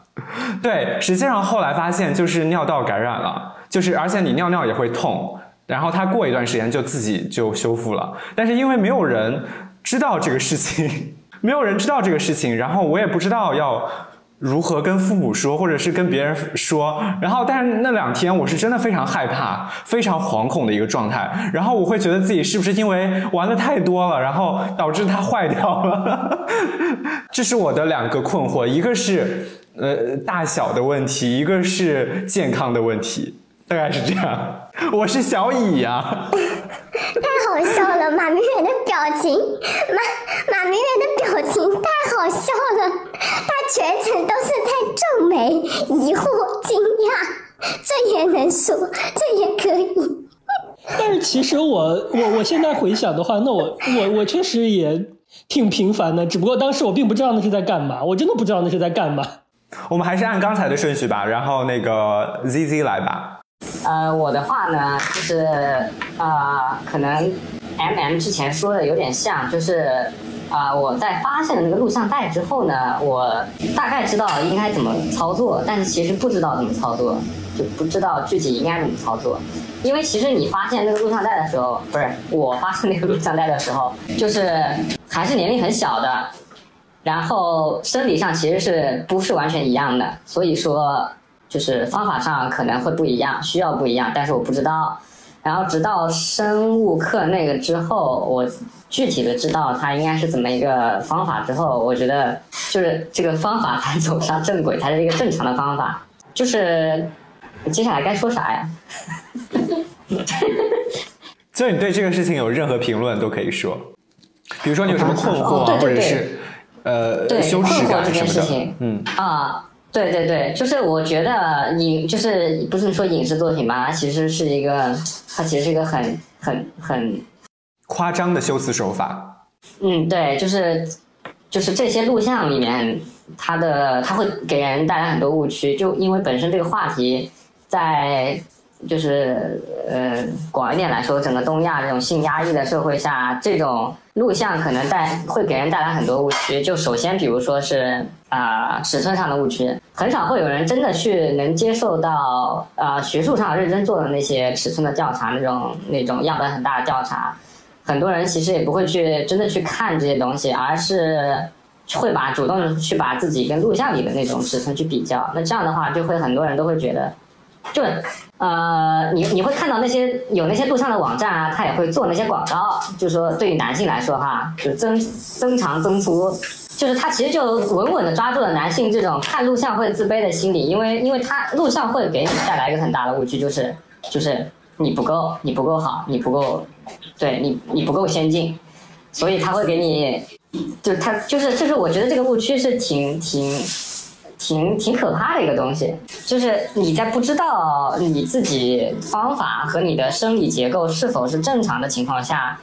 对，实际上后来发现就是尿道感染了，就是而且你尿尿也会痛。然后他过一段时间就自己就修复了，但是因为没有人知道这个事情，*laughs* 没有人知道这个事情，然后我也不知道要如何跟父母说，或者是跟别人说。然后，但是那两天我是真的非常害怕、非常惶恐的一个状态。然后我会觉得自己是不是因为玩的太多了，然后导致它坏掉了？*laughs* 这是我的两个困惑，一个是呃大小的问题，一个是健康的问题。大概是这样，*laughs* 我是小乙呀。太好笑了，马明远的表情，马马明远的表情太好笑了，他全程都是在皱眉、疑惑、惊讶，这也能说，这也可以。但是其实我我我现在回想的话，那我我我确实也挺平凡的，只不过当时我并不知道那是在干嘛，我真的不知道那是在干嘛。我们还是按刚才的顺序吧，然后那个 ZZ 来吧。呃，我的话呢，就是呃，可能 M M 之前说的有点像，就是啊，我在发现了那个录像带之后呢，我大概知道应该怎么操作，但是其实不知道怎么操作。就不知道具体应该怎么操作。因为其实你发现那个录像带的时候，不是我发现那个录像带的时候，就是还是年龄很小的，然后生理上其实是不是完全一样的，所以说就是方法上可能会不一样，需要不一样，但是我不知道。然后直到生物课那个之后，我具体的知道它应该是怎么一个方法之后，我觉得就是这个方法才走上正轨，才是一个正常的方法。就是接下来该说啥呀？*laughs* 就你对这个事情有任何评论都可以说，比如说你有什么困惑啊，或者是呃对羞耻感什么的事情，嗯，啊，对对对，就是我觉得影就是不是说影视作品吧，它其实是一个，它其实是一个很很很，夸张的修辞手法，嗯，对，就是就是这些录像里面，它的它会给人带来很多误区，就因为本身这个话题在。就是呃，广一点来说，整个东亚这种性压抑的社会下，这种录像可能带会给人带来很多误区。就首先，比如说是啊、尺寸上的误区，很少会有人真的去能接受到啊、学术上认真做的那些尺寸的调查，那种那种样本很大的调查。很多人其实也不会去真的去看这些东西，而是会把主动去把自己跟录像里的那种尺寸去比较。那这样的话，就会很多人都会觉得。就呃，你你会看到那些有那些录像的网站啊，它也会做那些广告，就是说对于男性来说哈，就增增长增粗，就是他其实就稳稳的抓住了男性这种看录像会自卑的心理，因为因为他录像会给你带来一个很大的误区，就是就是你不够，你不够好，你不够，对你你不够先进，所以他会给你，就他就是就是我觉得这个误区是挺挺。挺挺可怕的一个东西，就是你在不知道你自己方法和你的生理结构是否是正常的情况下，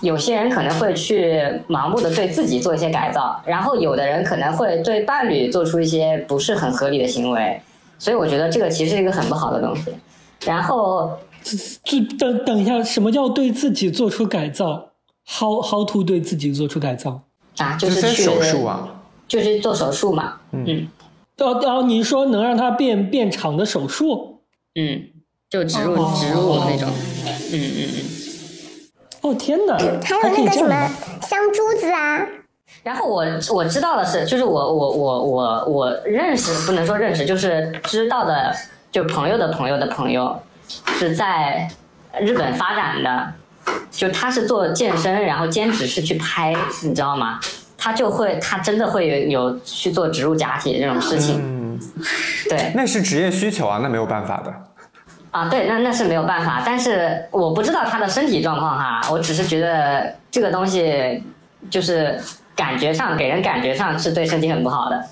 有些人可能会去盲目的对自己做一些改造，然后有的人可能会对伴侣做出一些不是很合理的行为，所以我觉得这个其实是一个很不好的东西。然后就等等一下，什么叫对自己做出改造？How how to 对自己做出改造？啊，就就是去手术，啊，就是做手术嘛，嗯哦哦，你说能让它变变长的手术？嗯，就植入哦植入那种，嗯嗯嗯。哦天哪，*coughs* 还有那个什么？香珠子啊，然后我我知道的是，就是我我我我我认识不能说认识，就是知道的，就朋友的朋友的朋友是在日本发展的，就他是做健身，然后兼职是去拍，你知道吗？他就会他真的会有有去做植入假体这种事情，嗯，对那是职业需求啊，那没有办法的。啊，对，那那是没有办法，但是我不知道他的身体状况哈，我只是觉得这个东西就是感觉上给人感觉上是对身体很不好的。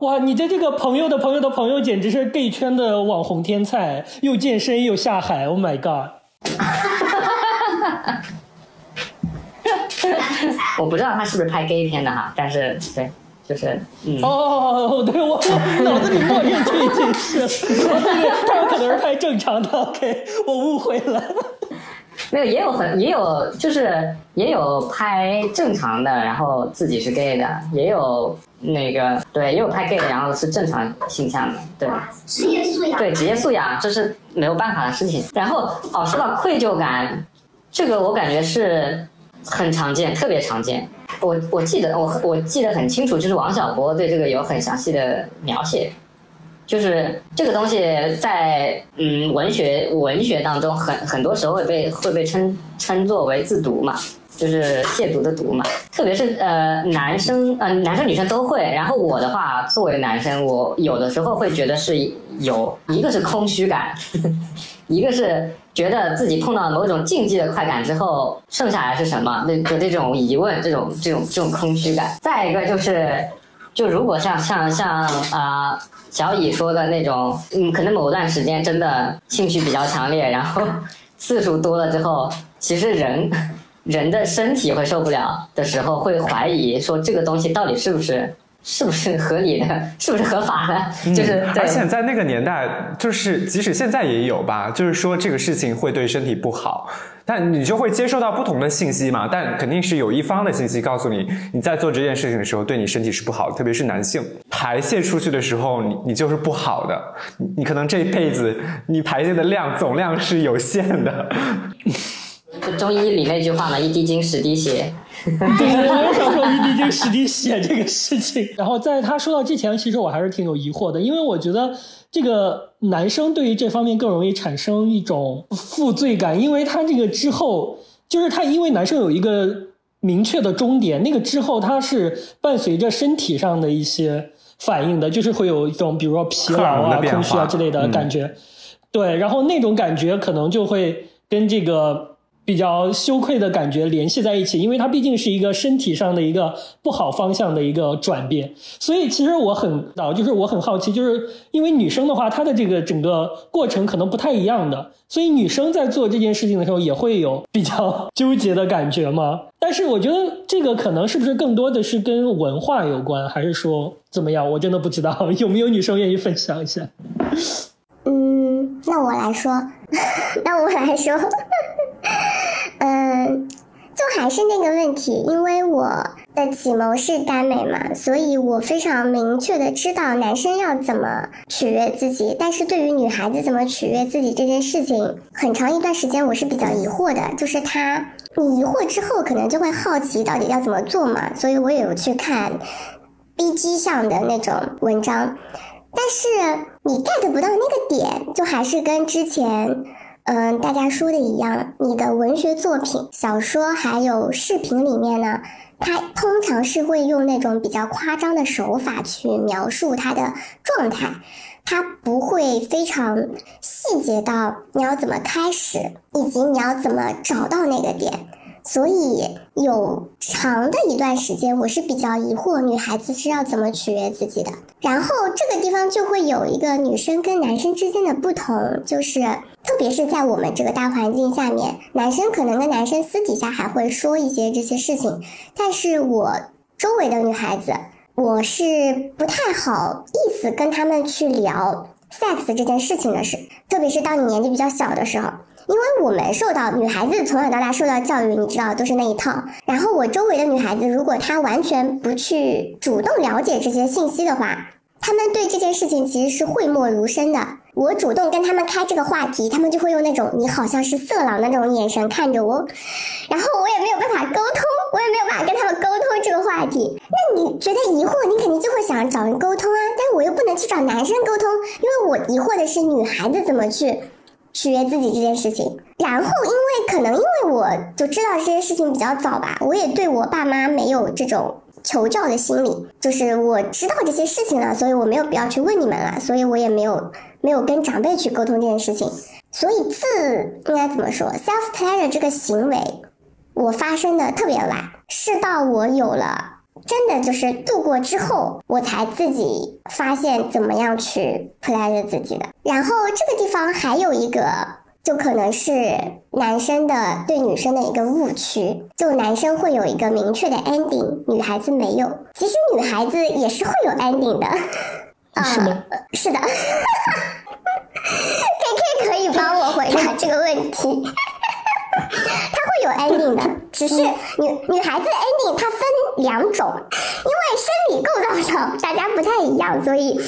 哇，你的这个朋友的朋友的朋友简直是 gay 圈的网红天才，又健身又下海，Oh my god！*laughs* 我不知道他是不是拍 gay 片的哈，但是对，就是嗯，哦，对我我 *laughs* 脑子里默认这一件事，哦对对，他有可能是拍正常的，OK，我误会了。没有也有很也有就是也有拍正常的，然后自己是 gay 的，也有那个对，也有拍 gay 的，然后是正常形象的，对。职业素养。对职业素养，这是没有办法的事情。然后哦，说到愧疚感，这个我感觉是很常见，特别常见。我我记得我我记得很清楚，就是王小波对这个有很详细的描写。就是这个东西在嗯文学文学当中很很多时候会被会被称称作为自读嘛，就是亵渎的读嘛。特别是呃男生呃男生女生都会。然后我的话，作为男生，我有的时候会觉得是有一个是空虚感，*laughs* 一个是觉得自己碰到某种竞技的快感之后，剩下来是什么？那就这种疑问，这种这种这种空虚感。再一个就是。就如果像像像啊、小乙说的那种，嗯，可能某段时间真的兴趣比较强烈，然后次数多了之后，其实人人的身体会受不了的时候，会怀疑说这个东西到底是不是是不是合理的，*laughs* 是不是合法的，就是而且在那个年代，就是即使现在也有吧，就是说这个事情会对身体不好，但你就会接受到不同的信息嘛，但肯定是有一方的信息告诉你，你在做这件事情的时候对你身体是不好的，特别是男性排泄出去的时候，你你就是不好的，你你可能这一辈子你排泄的量总量是有限的。*laughs* 就中医里那句话嘛，一滴精十滴血。*laughs* 对，我想说一滴精十滴血这个事情。*laughs* 然后在他说到之前，其实我还是挺有疑惑的，因为我觉得这个男生对于这方面更容易产生一种负罪感，因为他这个之后，就是他因为男生有一个明确的终点，那个之后他是伴随着身体上的一些反应的，就是会有一种比如说疲劳啊、空虚啊之类的感觉。对，然后那种感觉可能就会跟这个。比较羞愧的感觉联系在一起，因为它毕竟是一个身体上的一个不好方向的一个转变，所以其实我很啊，就是我很好奇，就是因为女生的话，她的这个整个过程可能不太一样的，所以女生在做这件事情的时候也会有比较纠结的感觉吗？*laughs* 但是我觉得这个可能是不是更多的是跟文化有关，还是说怎么样？我真的不知道，有没有女生愿意分享一下？嗯，那我来说，*laughs* 那我来说。还是那个问题，因为我的启蒙是耽美嘛，所以我非常明确的知道男生要怎么取悦自己，但是对于女孩子怎么取悦自己这件事情，很长一段时间我是比较疑惑的。就是他，你疑惑之后，可能就会好奇到底要怎么做嘛，所以我也有去看 B G 上的那种文章，但是你 get 不到那个点，就还是跟之前。嗯，大家说的一样，你的文学作品、小说还有视频里面呢，它通常是会用那种比较夸张的手法去描述它的状态，它不会非常细节到你要怎么开始，以及你要怎么找到那个点。所以有长的一段时间，我是比较疑惑女孩子是要怎么取悦自己的。然后这个地方就会有一个女生跟男生之间的不同，就是特别是在我们这个大环境下面，男生可能跟男生私底下还会说一些这些事情，但是我周围的女孩子，我是不太好意思跟他们去聊 sex 这件事情的事，特别是当你年纪比较小的时候。因为我们受到女孩子从小到大受到教育，你知道都是那一套。然后我周围的女孩子，如果她完全不去主动了解这些信息的话，她们对这件事情其实是讳莫如深的。我主动跟他们开这个话题，他们就会用那种你好像是色狼的那种眼神看着我，然后我也没有办法沟通，我也没有办法跟他们沟通这个话题。那你觉得疑惑，你肯定就会想找人沟通啊，但是我又不能去找男生沟通，因为我疑惑的是女孩子怎么去。取悦自己这件事情，然后因为可能因为我就知道这些事情比较早吧，我也对我爸妈没有这种求教的心理，就是我知道这些事情了，所以我没有必要去问你们了，所以我也没有没有跟长辈去沟通这件事情，所以自应该怎么说，self pleasure 这个行为，我发生的特别晚，是到我有了。真的就是度过之后，我才自己发现怎么样去 play 自己的。然后这个地方还有一个，就可能是男生的对女生的一个误区，就男生会有一个明确的 ending，女孩子没有。其实女孩子也是会有 ending 的，是吗？是的。*laughs* K K 可以帮我回答这个问题。*laughs* 它会有 ending 的，只是女女孩子的 ending 它分两种，因为生理构造上大家不太一样，所以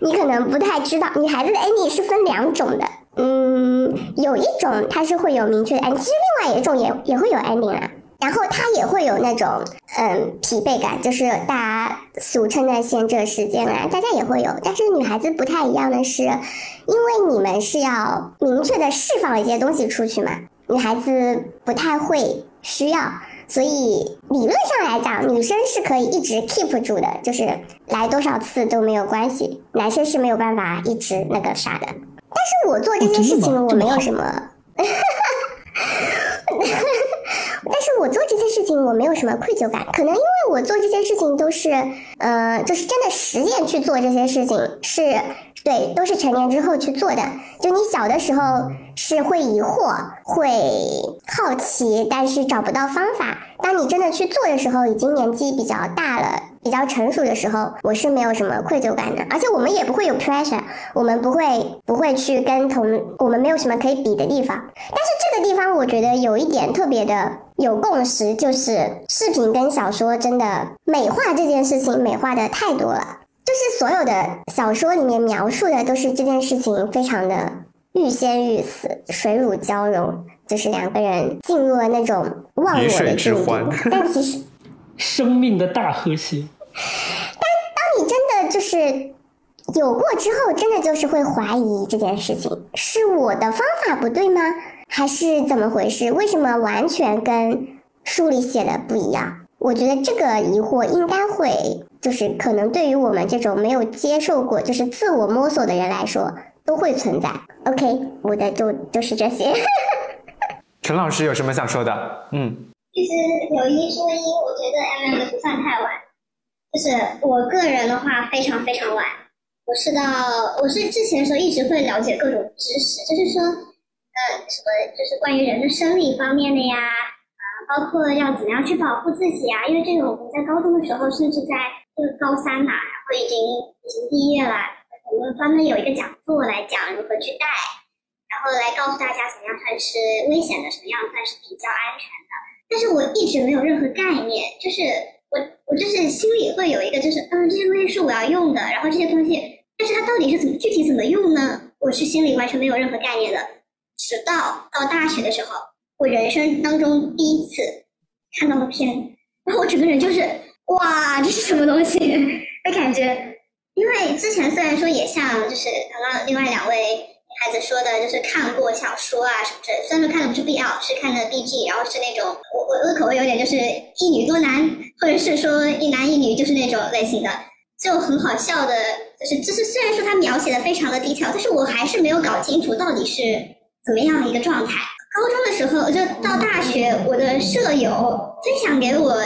你可能不太知道，女孩子的 ending 是分两种的。嗯，有一种它是会有明确的 ending，其实另外一种也也会有 ending 啊。然后它也会有那种嗯疲惫感，就是大家俗称的闲者时间啊，大家也会有。但是女孩子不太一样的是，因为你们是要明确的释放一些东西出去嘛。女孩子不太会需要，所以理论上来讲，女生是可以一直 keep 住的，就是来多少次都没有关系。男生是没有办法一直那个啥的。但是我做这件事情，我没有什么。*laughs* 但是我做这件事情，我没有什么愧疚感，可能因为我做这件事情都是，呃，就是真的实践去做这些事情，是对，都是成年之后去做的。就你小的时候是会疑惑、会好奇，但是找不到方法。当你真的去做的时候，已经年纪比较大了，比较成熟的时候，我是没有什么愧疚感的，而且我们也不会有 pressure，我们不会不会去跟同我们没有什么可以比的地方。但是这个地方我觉得有一点特别的有共识，就是视频跟小说真的美化这件事情美化的太多了，就是所有的小说里面描述的都是这件事情非常的欲仙欲死，水乳交融，就是两个人进入了那种忘我的境地之欢。但其实。*laughs* 生命的大和谐。当你真的就是有过之后，真的就是会怀疑这件事情是我的方法不对吗？还是怎么回事？为什么完全跟书里写的不一样？我觉得这个疑惑应该会，就是可能对于我们这种没有接受过就是自我摸索的人来说，都会存在。OK，我的就就是这些。*laughs* 陈老师有什么想说的？嗯，其实有一说一，我觉得 M M 的不算太晚，就是我个人的话非常非常晚。我是到我是之前的时候一直会了解各种知识，就是说，呃，什么就是关于人的生理方面的呀，啊、包括要怎么样去保护自己啊，因为这个我们在高中的时候，甚至在这个高三嘛，然后已经已经毕业了，我们专门有一个讲座来讲如何去戴，然后来告诉大家怎么样算是危险的，什么样算是比较安全的。但是我一直没有任何概念，就是我我就是心里会有一个，就是嗯，这些东西是我要用的，然后这些东西，但是它到底是怎么具体怎么用呢？我是心里完全没有任何概念的。直到到大学的时候，我人生当中第一次看到了片，然后我整个人就是哇，这是什么东西 *laughs* 的感觉。因为之前虽然说也像就是刚刚另外两位女孩子说的，就是看过小说啊什么之类的，虽然说看的不是 BL，是看的 BG，然后是那种我我我的口味有点就是一女多男，或者是说一男一女，就是那种类型的，就很好笑的，就是就是虽然说他描写的非常的低调，但是我还是没有搞清楚到底是怎么样的一个状态。高中的时候就到大学，我的舍友分享给我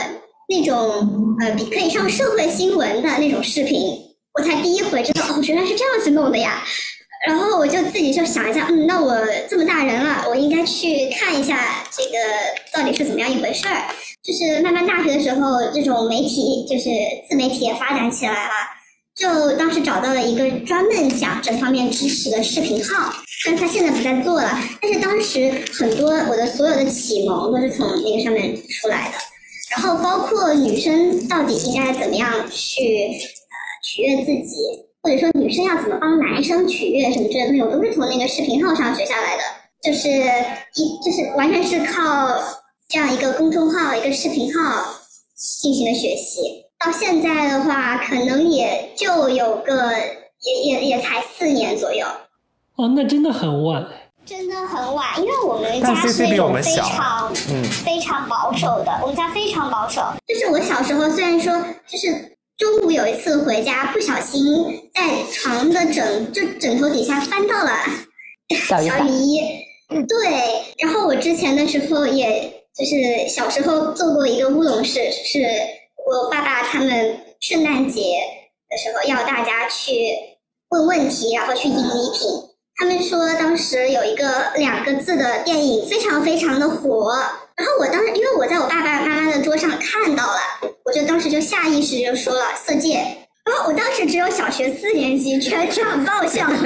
那种呃可以上社会新闻的那种视频，我才第一回知道哦，原来是这样子弄的呀。然后我就自己就想一下，嗯，那我这么大人了，我应该去看一下这个到底是怎么样一回事儿。就是慢慢大学的时候，这种媒体就是自媒体也发展起来了，就当时找到了一个专门讲这方面知识的视频号，但是他现在不再做了。但是当时很多我的所有的启蒙都是从那个上面出来的，然后包括女生到底应该怎么样去取悦自己，或者说女生要怎么帮男生取悦什么之类的东西，我都是从那个视频号上学下来的，就是一就是完全是靠这样一个公众号、一个视频号进行的学习。到现在的话，可能也就有个也也也才四年左右，哦，那真的很晚。真的很晚，因为我们家是一种非常嗯非常保守的，我们家非常保守。就是我小时候虽然说，就是中午有一次回家，不小心在床的枕就枕头底下翻到了小雨衣，对。然后我之前的时候，也就是小时候做过一个乌龙事，是我爸爸他们圣诞节的时候要大家去问问题，然后去赢礼品。他们说当时有一个两个字的电影非常非常的火，然后我当时因为我在我爸爸妈妈的桌上看到了，我就当时就下意识就说了《色戒》，然后我当时只有小学四年级，全场爆笑，然后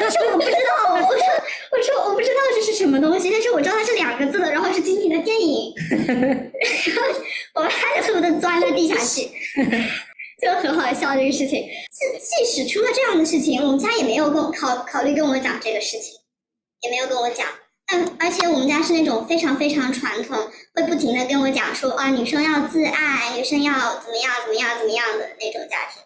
但是我不知道，我说我说我不知道这是什么东西，但是我知道它是两个字的，然后是精品的电影，*laughs* 然后我妈就恨不得钻到地下去。就很好笑这个事情。即即使出了这样的事情，我们家也没有跟我考考虑跟我讲这个事情，也没有跟我讲。但而且我们家是那种非常非常传统，会不停的跟我讲说啊，女生要自爱，女生要怎么样怎么样怎么样的那种家庭。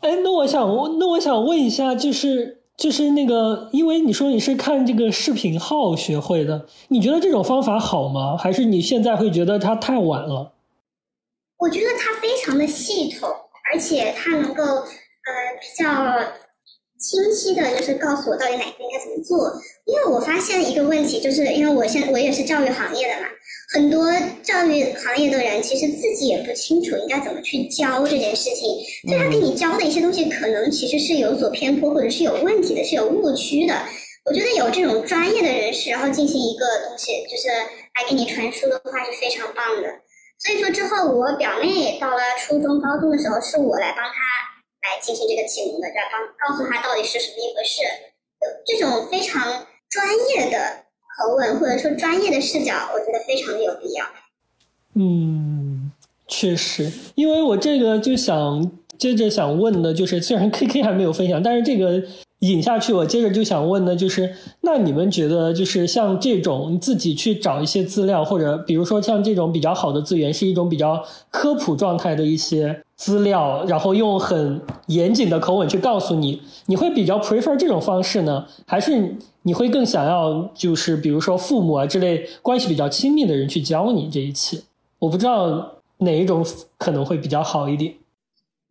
哎，那我想问，那我想问一下，就是就是那个，因为你说你是看这个视频号学会的，你觉得这种方法好吗？还是你现在会觉得它太晚了？我觉得它非常的系统，而且它能够呃比较清晰的，就是告诉我到底哪个应该怎么做。因为我发现一个问题，就是因为我现我也是教育行业的嘛，很多教育行业的人其实自己也不清楚应该怎么去教这件事情，所以他给你教的一些东西，可能其实是有所偏颇，或者是有问题的，是有误区的。我觉得有这种专业的人士，然后进行一个东西，就是来给你传输的话，是非常棒的。所以说之后我表妹到了初中、高中的时候，是我来帮她来进行这个启蒙的，就来帮告诉她到底是什么一回事。这种非常专业的口吻或者说专业的视角，我觉得非常的有必要。嗯，确实，因为我这个就想接着想问的，就是虽然 K K 还没有分享，但是这个。引下去，我接着就想问的，就是那你们觉得，就是像这种自己去找一些资料，或者比如说像这种比较好的资源，是一种比较科普状态的一些资料，然后用很严谨的口吻去告诉你，你会比较 prefer 这种方式呢，还是你会更想要就是比如说父母啊之类关系比较亲密的人去教你这一切？我不知道哪一种可能会比较好一点。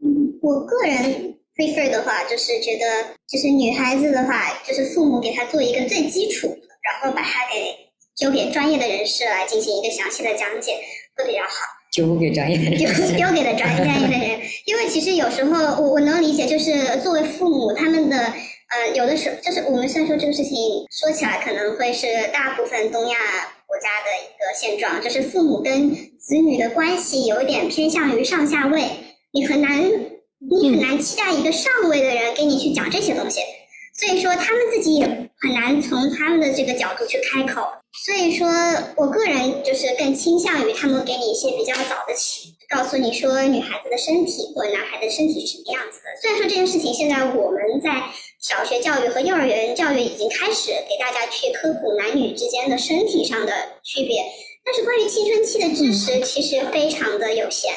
嗯，我个人。prefer 的话，就是觉得，就是女孩子的话，就是父母给她做一个最基础，然后把她给交给专业的人士来进行一个详细的讲解，会比较好。丢给专业的人，丢丢给了专专业的人，因为其实有时候我我能理解，就是作为父母，他们的呃，有的时候就是我们虽然说这个事情说起来可能会是大部分东亚国家的一个现状，就是父母跟子女的关系有一点偏向于上下位，你很难。你很难期待一个上位的人给你去讲这些东西，所以说他们自己也很难从他们的这个角度去开口。所以说我个人就是更倾向于他们给你一些比较早的启，告诉你说女孩子的身体或者男孩的身体是什么样子的。虽然说这件事情现在我们在小学教育和幼儿园教育已经开始给大家去科普男女之间的身体上的区别，但是关于青春期的知识其实非常的有限。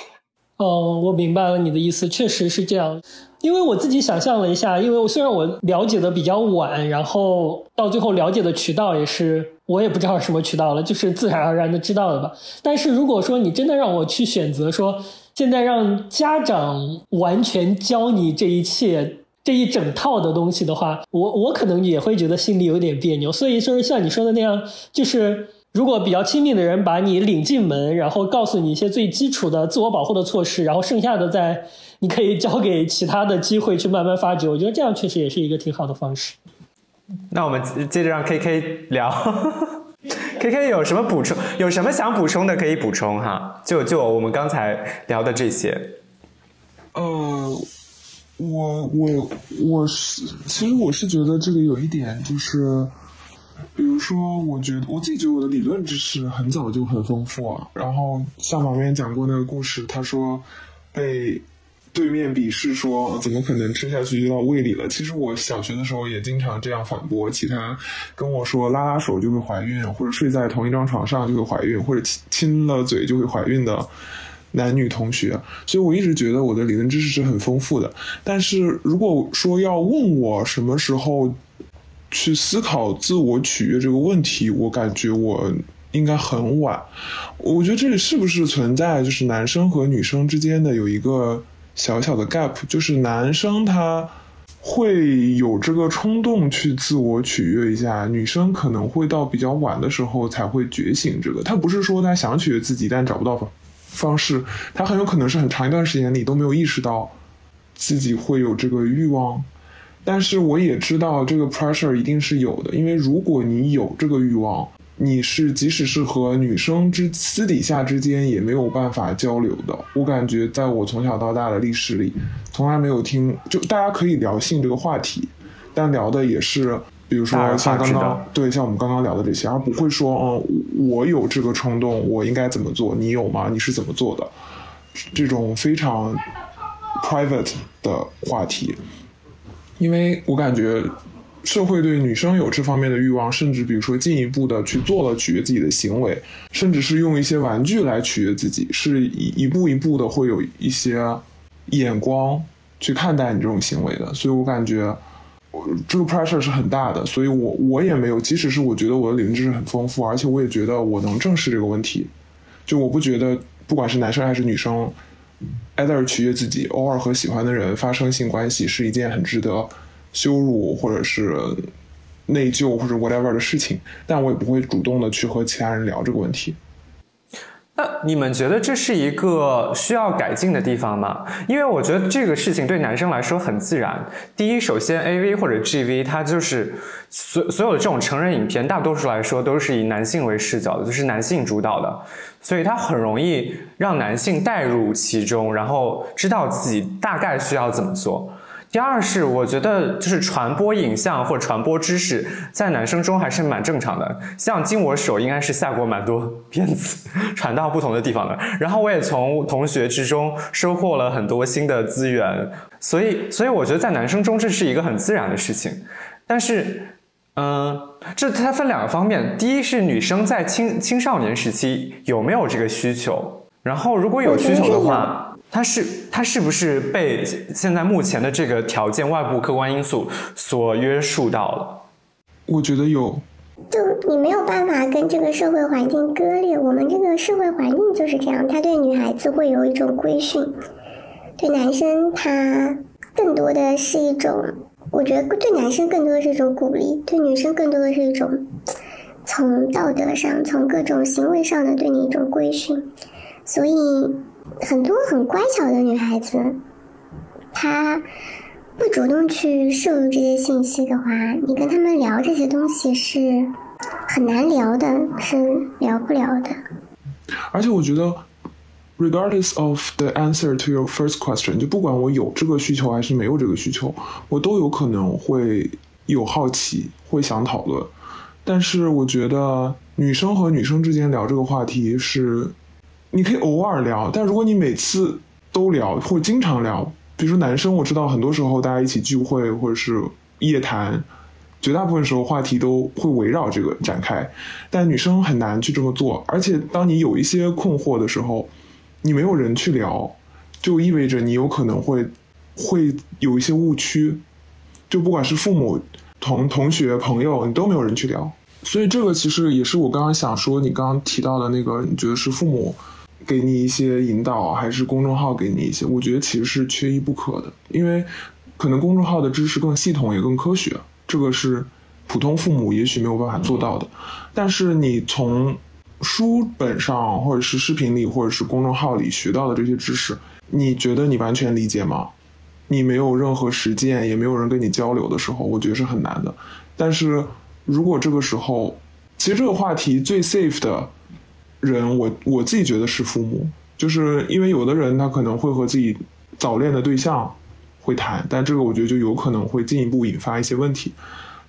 哦，我明白了你的意思，确实是这样。因为我自己想象了一下，因为我虽然我了解的比较晚，然后到最后了解的渠道也是我也不知道什么渠道了，就是自然而然的知道了吧。但是如果说你真的让我去选择，说现在让家长完全教你这一切这一整套的东西的话，我我可能也会觉得心里有点别扭。所以说像你说的那样，就是。如果比较亲密的人把你领进门，然后告诉你一些最基础的自我保护的措施，然后剩下的再你可以交给其他的机会去慢慢发掘。我觉得这样确实也是一个挺好的方式。那我们接着让 K K 聊，K K 有什么补充？有什么想补充的可以补充哈？就就我们刚才聊的这些。呃，我我我是，其实我是觉得这里有一点就是。比如说，我觉得我自己觉得我的理论知识很早就很丰富啊。然后像旁边讲过那个故事，他说被对面鄙视说怎么可能吃下去就到胃里了？其实我小学的时候也经常这样反驳其他跟我说拉拉手就会怀孕，或者睡在同一张床上就会怀孕，或者亲亲了嘴就会怀孕的男女同学。所以我一直觉得我的理论知识是很丰富的。但是如果说要问我什么时候，去思考自我取悦这个问题，我感觉我应该很晚。我觉得这里是不是存在就是男生和女生之间的有一个小小的 gap，就是男生他会有这个冲动去自我取悦一下，女生可能会到比较晚的时候才会觉醒这个。他不是说他想取悦自己，但找不到方方式，他很有可能是很长一段时间里都没有意识到自己会有这个欲望。但是我也知道这个 pressure 一定是有的，因为如果你有这个欲望，你是即使是和女生之私底下之间也没有办法交流的。我感觉在我从小到大的历史里，从来没有听就大家可以聊性这个话题，但聊的也是比如说像刚刚对像我们刚刚聊的这些，而不会说嗯我有这个冲动，我应该怎么做？你有吗？你是怎么做的？这种非常 private 的话题。因为我感觉，社会对女生有这方面的欲望，甚至比如说进一步的去做了取悦自己的行为，甚至是用一些玩具来取悦自己，是一一步一步的会有一些眼光去看待你这种行为的。所以我感觉，这个 pressure 是很大的。所以我我也没有，即使是我觉得我的理论知识很丰富，而且我也觉得我能正视这个问题，就我不觉得不管是男生还是女生。either 取悦自己，偶尔和喜欢的人发生性关系是一件很值得羞辱或者是内疚或者 whatever 的事情，但我也不会主动的去和其他人聊这个问题。那你们觉得这是一个需要改进的地方吗？因为我觉得这个事情对男生来说很自然。第一，首先 A V 或者 G V 它就是所所有的这种成人影片，大多数来说都是以男性为视角的，就是男性主导的，所以它很容易让男性带入其中，然后知道自己大概需要怎么做。第二是，我觉得就是传播影像或传播知识，在男生中还是蛮正常的。像经我手，应该是下过蛮多片子，*laughs* 传到不同的地方的。然后我也从同学之中收获了很多新的资源，所以，所以我觉得在男生中这是一个很自然的事情。但是，嗯，这它分两个方面，第一是女生在青青少年时期有没有这个需求，然后如果有需求的话。他是他是不是被现在目前的这个条件、外部客观因素所约束到了？我觉得有。就你没有办法跟这个社会环境割裂，我们这个社会环境就是这样，他对女孩子会有一种规训，对男生他更多的是一种，我觉得对男生更多的是一种鼓励，对女生更多的是一种从道德上、从各种行为上的对你一种规训，所以。很多很乖巧的女孩子，她不主动去摄入这些信息的话，你跟他们聊这些东西是很难聊的，是聊不了的。而且我觉得，regardless of the answer to your first question，就不管我有这个需求还是没有这个需求，我都有可能会有好奇，会想讨论。但是我觉得女生和女生之间聊这个话题是。你可以偶尔聊，但如果你每次都聊或经常聊，比如说男生，我知道很多时候大家一起聚会或者是夜谈，绝大部分时候话题都会围绕这个展开，但女生很难去这么做。而且当你有一些困惑的时候，你没有人去聊，就意味着你有可能会会有一些误区，就不管是父母、同同学、朋友，你都没有人去聊。所以这个其实也是我刚刚想说，你刚刚提到的那个，你觉得是父母。给你一些引导，还是公众号给你一些？我觉得其实是缺一不可的，因为可能公众号的知识更系统，也更科学，这个是普通父母也许没有办法做到的。但是你从书本上，或者是视频里，或者是公众号里学到的这些知识，你觉得你完全理解吗？你没有任何实践，也没有人跟你交流的时候，我觉得是很难的。但是如果这个时候，其实这个话题最 safe 的。人，我我自己觉得是父母，就是因为有的人他可能会和自己早恋的对象会谈，但这个我觉得就有可能会进一步引发一些问题。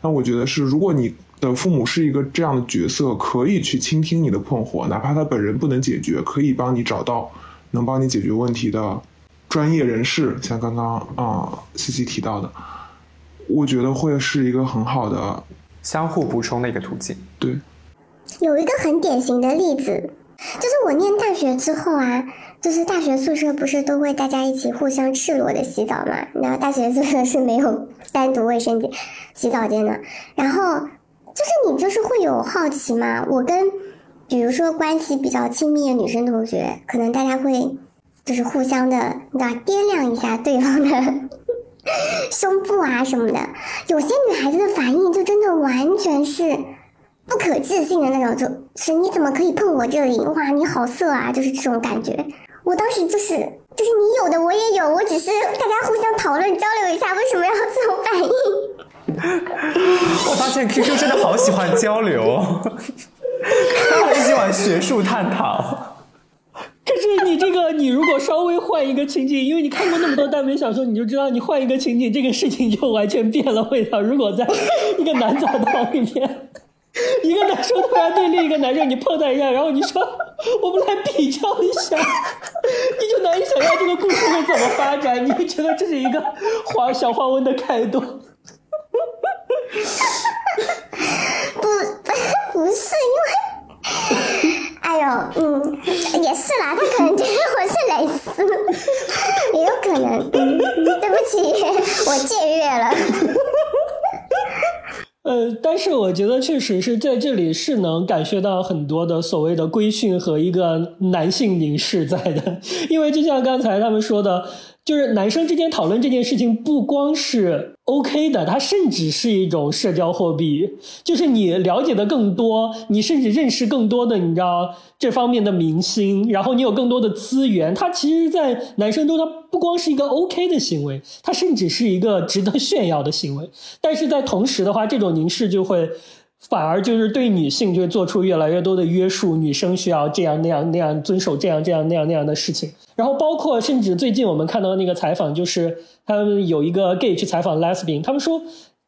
那我觉得是，如果你的父母是一个这样的角色，可以去倾听你的困惑，哪怕他本人不能解决，可以帮你找到能帮你解决问题的专业人士，像刚刚啊西西提到的，我觉得会是一个很好的相互补充的一个途径。对。有一个很典型的例子，就是我念大学之后啊，就是大学宿舍不是都会大家一起互相赤裸的洗澡嘛？然后大学宿舍是没有单独卫生间、洗澡间的。然后就是你就是会有好奇嘛？我跟比如说关系比较亲密的女生同学，可能大家会就是互相的，你知道，掂量一下对方的胸部啊什么的。有些女孩子的反应就真的完全是。不可置信的那种，就是你怎么可以碰我这里？哇，你好色啊！就是这种感觉。我当时就是，就是你有的我也有，我只是大家互相讨论交流一下，为什么要这种反应？我发现 QQ 真的好喜欢交流，他很喜欢学术探讨。可是你这个，你如果稍微换一个情景，因为你看过那么多耽美小说，你就知道，你换一个情景，这个事情就完全变了味道。如果在一个男澡堂里面。*laughs* 一个男生突然对另一个男生你碰他一下，然后你说我们来比较一下，你就难以想象这个故事会怎么发展。你会觉得这是一个黄小黄文的开端？*laughs* 不不是因为，哎呦，嗯，也是啦，他可能觉得我是蕾丝，也有可能。对不起，我僭越了。呃，但是我觉得确实是在这里是能感觉到很多的所谓的规训和一个男性凝视在的，*laughs* 因为就像刚才他们说的，就是男生之间讨论这件事情，不光是 OK 的，它甚至是一种社交货币。就是你了解的更多，你甚至认识更多的，你知道这方面的明星，然后你有更多的资源。它其实，在男生中，它不光是一个 OK 的行为，它甚至是一个值得炫耀的行为。但是在同时的话，这种凝视就会。反而就是对女性就做出越来越多的约束，女生需要这样那样那样遵守这样这样那样那样的事情。然后包括甚至最近我们看到那个采访，就是他们有一个 gay 去采访 lesbian，他们说，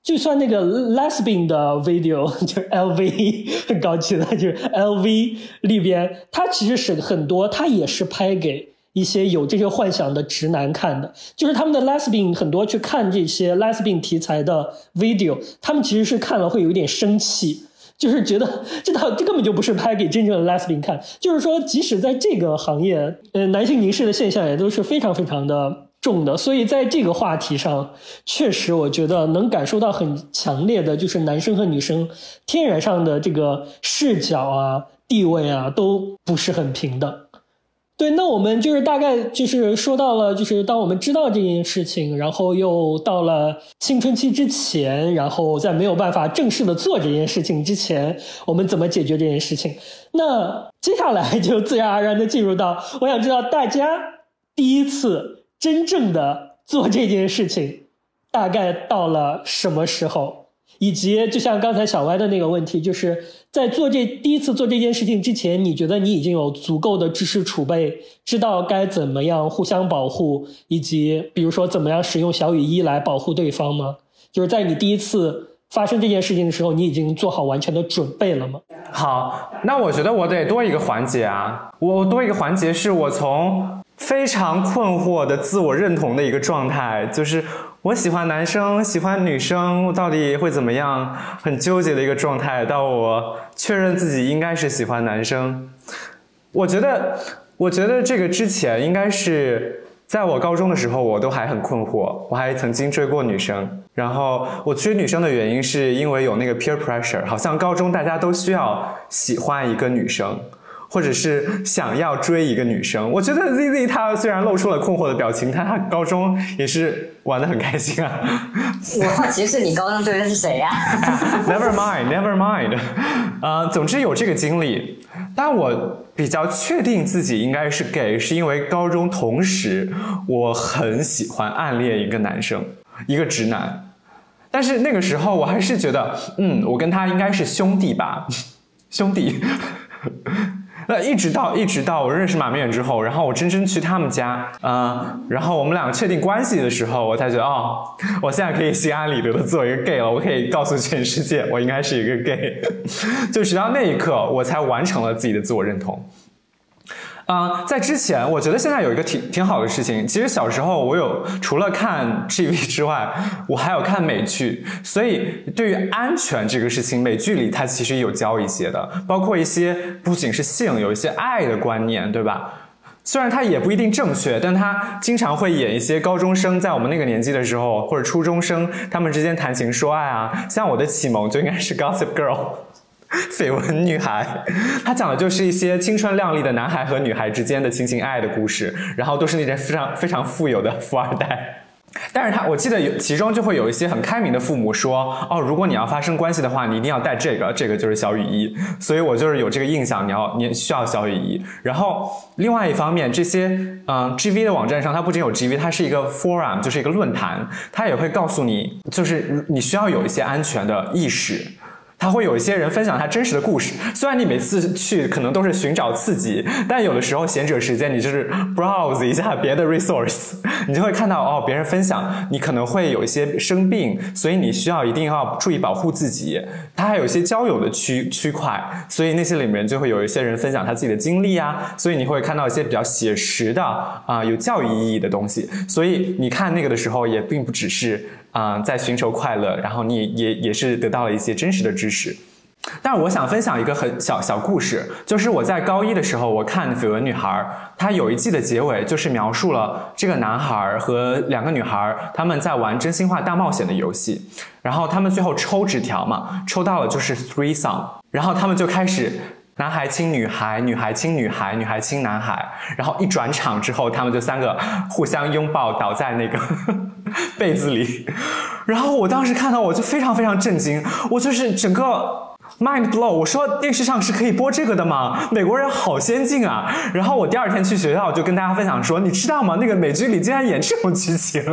就算那个 lesbian 的 video 就是 LV *laughs* 很高级的，就是 LV 里边，它其实是很多，它也是拍给。一些有这些幻想的直男看的，就是他们的 lesbian 很多去看这些 lesbian 题材的 video，他们其实是看了会有一点生气，就是觉得 *laughs* 这套这根本就不是拍给真正的 lesbian 看。就是说，即使在这个行业，呃，男性凝视的现象也都是非常非常的重的。所以在这个话题上，确实我觉得能感受到很强烈的，就是男生和女生天然上的这个视角啊、地位啊都不是很平等。对，那我们就是大概就是说到了，就是当我们知道这件事情，然后又到了青春期之前，然后在没有办法正式的做这件事情之前，我们怎么解决这件事情？那接下来就自然而然的进入到，我想知道大家第一次真正的做这件事情，大概到了什么时候？以及就像刚才小歪的那个问题，就是在做这第一次做这件事情之前，你觉得你已经有足够的知识储备，知道该怎么样互相保护，以及比如说怎么样使用小雨衣来保护对方吗？就是在你第一次发生这件事情的时候，你已经做好完全的准备了吗？好，那我觉得我得多一个环节啊，我多一个环节是我从非常困惑的自我认同的一个状态，就是。我喜欢男生，喜欢女生，到底会怎么样？很纠结的一个状态。到我确认自己应该是喜欢男生，我觉得，我觉得这个之前应该是在我高中的时候，我都还很困惑。我还曾经追过女生，然后我追女生的原因是因为有那个 peer pressure，好像高中大家都需要喜欢一个女生。或者是想要追一个女生，我觉得 Z Z 他虽然露出了困惑的表情，但他高中也是玩的很开心啊。我好奇是你高中追的是谁呀？*laughs* Never mind, never mind。呃，总之有这个经历，但我比较确定自己应该是 gay，是因为高中同时我很喜欢暗恋一个男生，一个直男，但是那个时候我还是觉得，嗯，我跟他应该是兄弟吧，兄弟。那一直到一直到我认识马明远之后，然后我真正去他们家，嗯，然后我们两个确定关系的时候，我才觉得哦，我现在可以心安理得的做一个 gay 了，我可以告诉全世界我应该是一个 gay，*laughs* 就直到那一刻，我才完成了自己的自我认同。啊，在之前，我觉得现在有一个挺挺好的事情。其实小时候我有除了看 G V 之外，我还有看美剧。所以对于安全这个事情，美剧里它其实有教一些的，包括一些不仅是性，有一些爱的观念，对吧？虽然它也不一定正确，但它经常会演一些高中生在我们那个年纪的时候，或者初中生他们之间谈情说爱啊。像我的启蒙就应该是 Gossip Girl。*laughs* 绯闻女孩，她讲的就是一些青春靓丽的男孩和女孩之间的情情爱爱的故事，然后都是那些非常非常富有的富二代。但是他，我记得有其中就会有一些很开明的父母说，哦，如果你要发生关系的话，你一定要带这个，这个就是小雨衣。所以我就是有这个印象，你要你需要小雨衣。然后另外一方面，这些嗯 GV 的网站上，它不仅有 GV，它是一个 forum，就是一个论坛，它也会告诉你，就是你需要有一些安全的意识。他会有一些人分享他真实的故事，虽然你每次去可能都是寻找刺激，但有的时候闲者时间你就是 browse 一下别的 resource，*laughs* 你就会看到哦，别人分享你可能会有一些生病，所以你需要一定要注意保护自己。他还有一些交友的区区块，所以那些里面就会有一些人分享他自己的经历啊，所以你会看到一些比较写实的啊有教育意义的东西。所以你看那个的时候也并不只是。啊，在寻求快乐，然后你也也是得到了一些真实的知识。但是我想分享一个很小小故事，就是我在高一的时候，我看《绯闻女孩》，它有一季的结尾就是描述了这个男孩和两个女孩他们在玩真心话大冒险的游戏，然后他们最后抽纸条嘛，抽到了就是 three song，然后他们就开始。男孩亲女孩，女孩亲女孩，女孩亲男孩。然后一转场之后，他们就三个互相拥抱，倒在那个 *laughs* 被子里。然后我当时看到，我就非常非常震惊，我就是整个。Mind blow！我说电视上是可以播这个的吗？美国人好先进啊！然后我第二天去学校就跟大家分享说，你知道吗？那个美剧里竟然演这种剧情，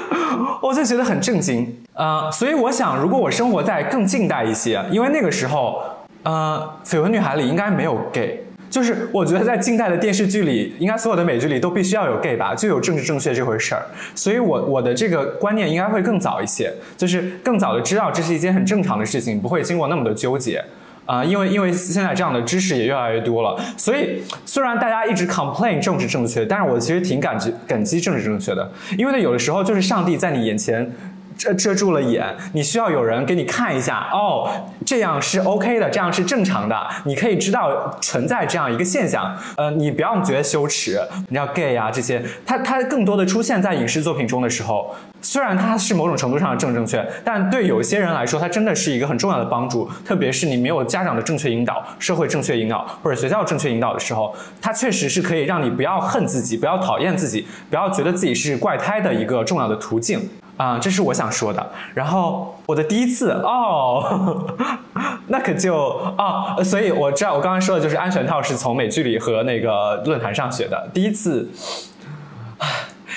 *laughs* 我就觉得很震惊。呃，所以我想，如果我生活在更近代一些，因为那个时候，呃，绯闻女孩里应该没有 gay。就是我觉得在近代的电视剧里，应该所有的美剧里都必须要有 gay 吧，就有政治正确这回事儿。所以我我的这个观念应该会更早一些，就是更早的知道这是一件很正常的事情，不会经过那么的纠结啊。因为因为现在这样的知识也越来越多了，所以虽然大家一直 complain 政治正确，但是我其实挺感激感激政治正确的，因为呢有的时候就是上帝在你眼前。遮遮住了眼，你需要有人给你看一下哦，这样是 OK 的，这样是正常的，你可以知道存在这样一个现象。呃，你不要觉得羞耻，你要 gay 啊这些，它它更多的出现在影视作品中的时候，虽然它是某种程度上的正正确，但对有些人来说，它真的是一个很重要的帮助。特别是你没有家长的正确引导、社会正确引导或者学校正确引导的时候，它确实是可以让你不要恨自己，不要讨厌自己，不要觉得自己是怪胎的一个重要的途径。啊，这是我想说的。然后我的第一次哦，*laughs* 那可就哦，所以我知道我刚刚说的就是安全套是从美剧里和那个论坛上学的。第一次，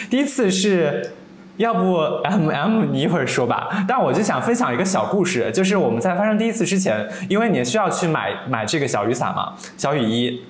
第一次是要不 M M 你一会儿说吧。但我就想分享一个小故事，就是我们在发生第一次之前，因为你需要去买买这个小雨伞嘛，小雨衣。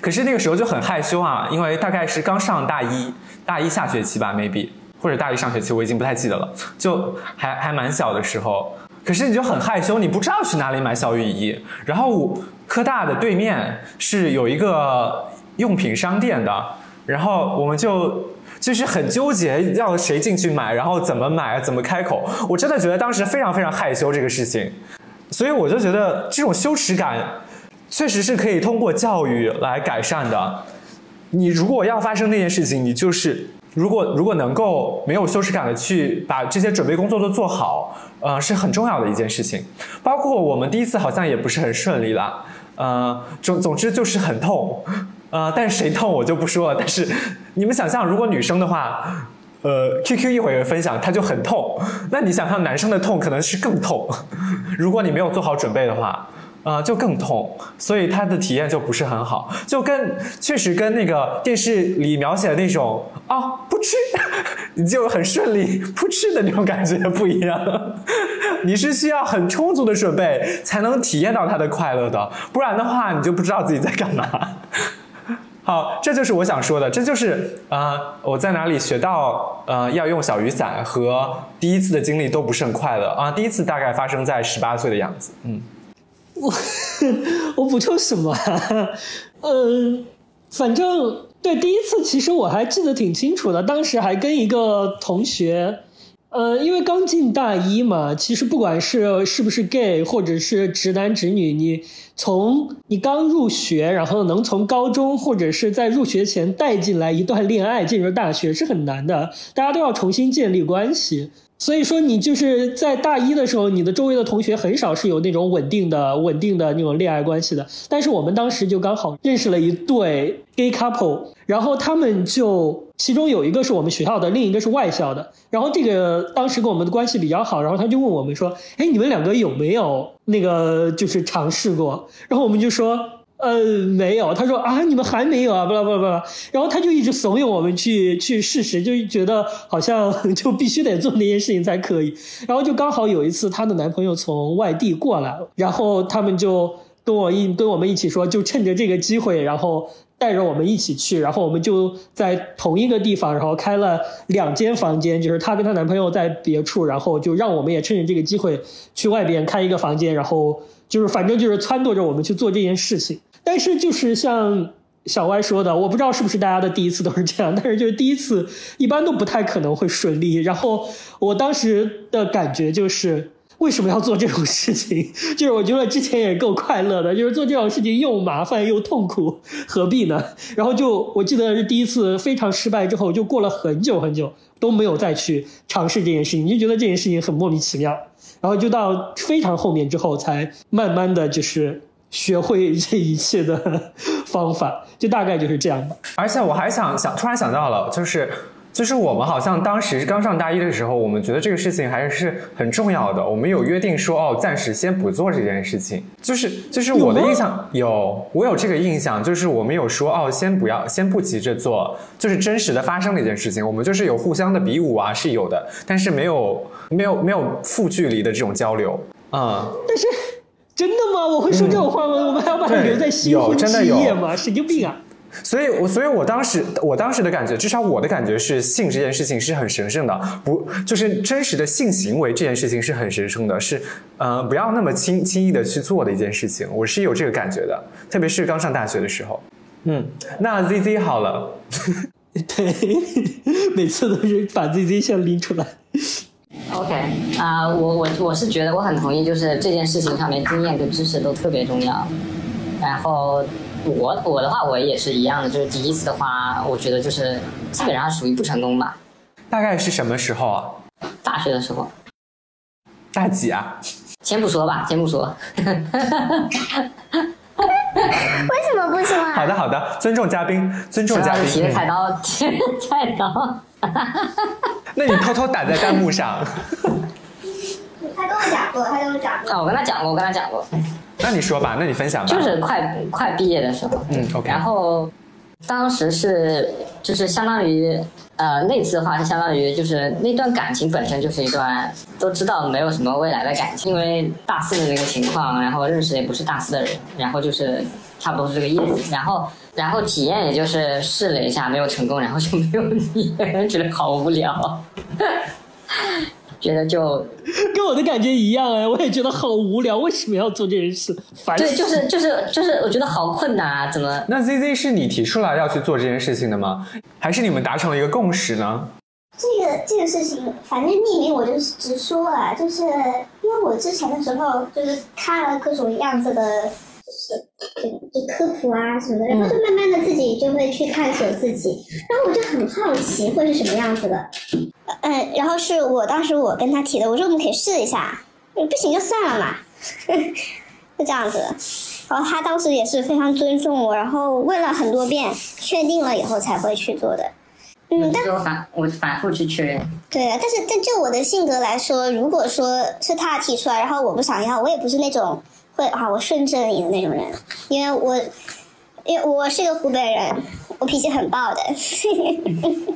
可是那个时候就很害羞啊，因为大概是刚上大一，大一下学期吧，maybe。或者大一上学期，我已经不太记得了，就还还蛮小的时候。可是你就很害羞，你不知道去哪里买小雨衣。然后科大的对面是有一个用品商店的，然后我们就就是很纠结要谁进去买，然后怎么买，怎么开口。我真的觉得当时非常非常害羞这个事情，所以我就觉得这种羞耻感确实是可以通过教育来改善的。你如果要发生那件事情，你就是。如果如果能够没有羞耻感的去把这些准备工作都做好，呃，是很重要的一件事情。包括我们第一次好像也不是很顺利了，呃，总总之就是很痛，呃，但是谁痛我就不说了。*laughs* 但是你们想象，如果女生的话，呃，QQ 一会儿分享，她就很痛，那你想象男生的痛可能是更痛。*laughs* 如果你没有做好准备的话。啊，就更痛，所以他的体验就不是很好，就跟确实跟那个电视里描写的那种啊，噗嗤，*laughs* 你就很顺利噗嗤的那种感觉不一样。*laughs* 你是需要很充足的准备才能体验到它的快乐的，不然的话你就不知道自己在干嘛。*laughs* 好，这就是我想说的，这就是啊，我在哪里学到呃要用小雨伞和第一次的经历都不是很快乐啊。第一次大概发生在十八岁的样子，嗯。我我补充什么？嗯，反正对第一次，其实我还记得挺清楚的。当时还跟一个同学，呃，因为刚进大一嘛，其实不管是是不是 gay 或者是直男直女，你从你刚入学，然后能从高中或者是在入学前带进来一段恋爱进入大学是很难的，大家都要重新建立关系。所以说，你就是在大一的时候，你的周围的同学很少是有那种稳定的、稳定的那种恋爱关系的。但是我们当时就刚好认识了一对 gay couple，然后他们就其中有一个是我们学校的，另一个是外校的。然后这个当时跟我们的关系比较好，然后他就问我们说：“哎，你们两个有没有那个就是尝试过？”然后我们就说。呃，没有，他说啊，你们还没有啊，不不不不，然后他就一直怂恿我们去去试试，就觉得好像就必须得做那件事情才可以。然后就刚好有一次，她的男朋友从外地过来，然后他们就跟我一跟我们一起说，就趁着这个机会，然后带着我们一起去，然后我们就在同一个地方，然后开了两间房间，就是她跟她男朋友在别处，然后就让我们也趁着这个机会去外边开一个房间，然后就是反正就是撺掇着我们去做这件事情。但是就是像小歪说的，我不知道是不是大家的第一次都是这样，但是就是第一次一般都不太可能会顺利。然后我当时的感觉就是，为什么要做这种事情？*laughs* 就是我觉得之前也够快乐的，就是做这种事情又麻烦又痛苦，何必呢？然后就我记得是第一次非常失败之后，就过了很久很久都没有再去尝试这件事情，就觉得这件事情很莫名其妙。然后就到非常后面之后，才慢慢的就是。学会这一切的方法，*laughs* 就大概就是这样吧。而且我还想想，突然想到了，就是就是我们好像当时刚上大一的时候，我们觉得这个事情还是很重要的。我们有约定说，哦，暂时先不做这件事情。就是就是我的印象有，我有这个印象，就是我们有说，哦，先不要，先不急着做，就是真实的发生了一件事情。我们就是有互相的比武啊，是有的，但是没有没有没有负距离的这种交流。嗯，但是真的吗？我会说这种话吗？我们还要把它留在新有婚真的有之夜吗？神经病啊！所以，我所以，我当时我当时的感觉，至少我的感觉是，性这件事情是很神圣的，不就是真实的性行为这件事情是很神圣的，是呃不要那么轻轻易的去做的一件事情，我是有这个感觉的，特别是刚上大学的时候。嗯，那 Z Z 好了，*laughs* 对，每次都是把 Z Z 先拎出来。OK 啊、我我我是觉得我很同意，就是这件事情上面经验跟知识都特别重要。然后我我的话我也是一样的，就是第一次的话，我觉得就是基本上属于不成功吧。大概是什么时候啊？大学的时候，大几啊？*laughs* 先不说吧，先不说。*laughs* 为什么不说啊？好的好的，尊重嘉宾，尊重嘉宾。提着菜嗯刀，提着菜刀。*laughs* 那你偷偷打在弹幕上，他跟我讲过，他跟我讲过。啊，我跟他讲过，我跟他讲过，那你说吧，那你分享吧。就是快快毕业的时候，嗯，OK。然后当时是就是相当于呃那次的话是相当于就是那段感情本身就是一段都知道没有什么未来的感情，因为大四的那个情况，然后认识也不是大四的人，然后就是差不多是这个意思，然后然后体验也就是试了一下没有成功，然后就没有你，*laughs* 觉得好无聊，觉得就跟我的感觉一样哎，我也觉得好无聊，为什么要做这件事？烦死！对，就是就是就是我觉得好困难啊，怎么？那 Z Z 是你提出来要去做这件事情的吗？还是你们达成了一个共识呢？这个这个事情，反正匿名我就直说了，就是因为我之前的时候就是看了各种样子的，就是就就科普啊什么的，然后就慢慢的自己就会去探索自己，然后我就很好奇会是什么样子的，嗯，然后是我当时我跟他提的，我说我们可以试一下，不行就算了嘛，*laughs* 就这样子。然后他当时也是非常尊重我，然后问了很多遍，确定了以后才会去做的。嗯，但是我反我反复去确认。对啊，但是但就我的性格来说，如果说是他提出来，然后我不想要，我也不是那种会啊我顺着你的那种人，因为我因为我是个湖北人，我脾气很暴的。*laughs*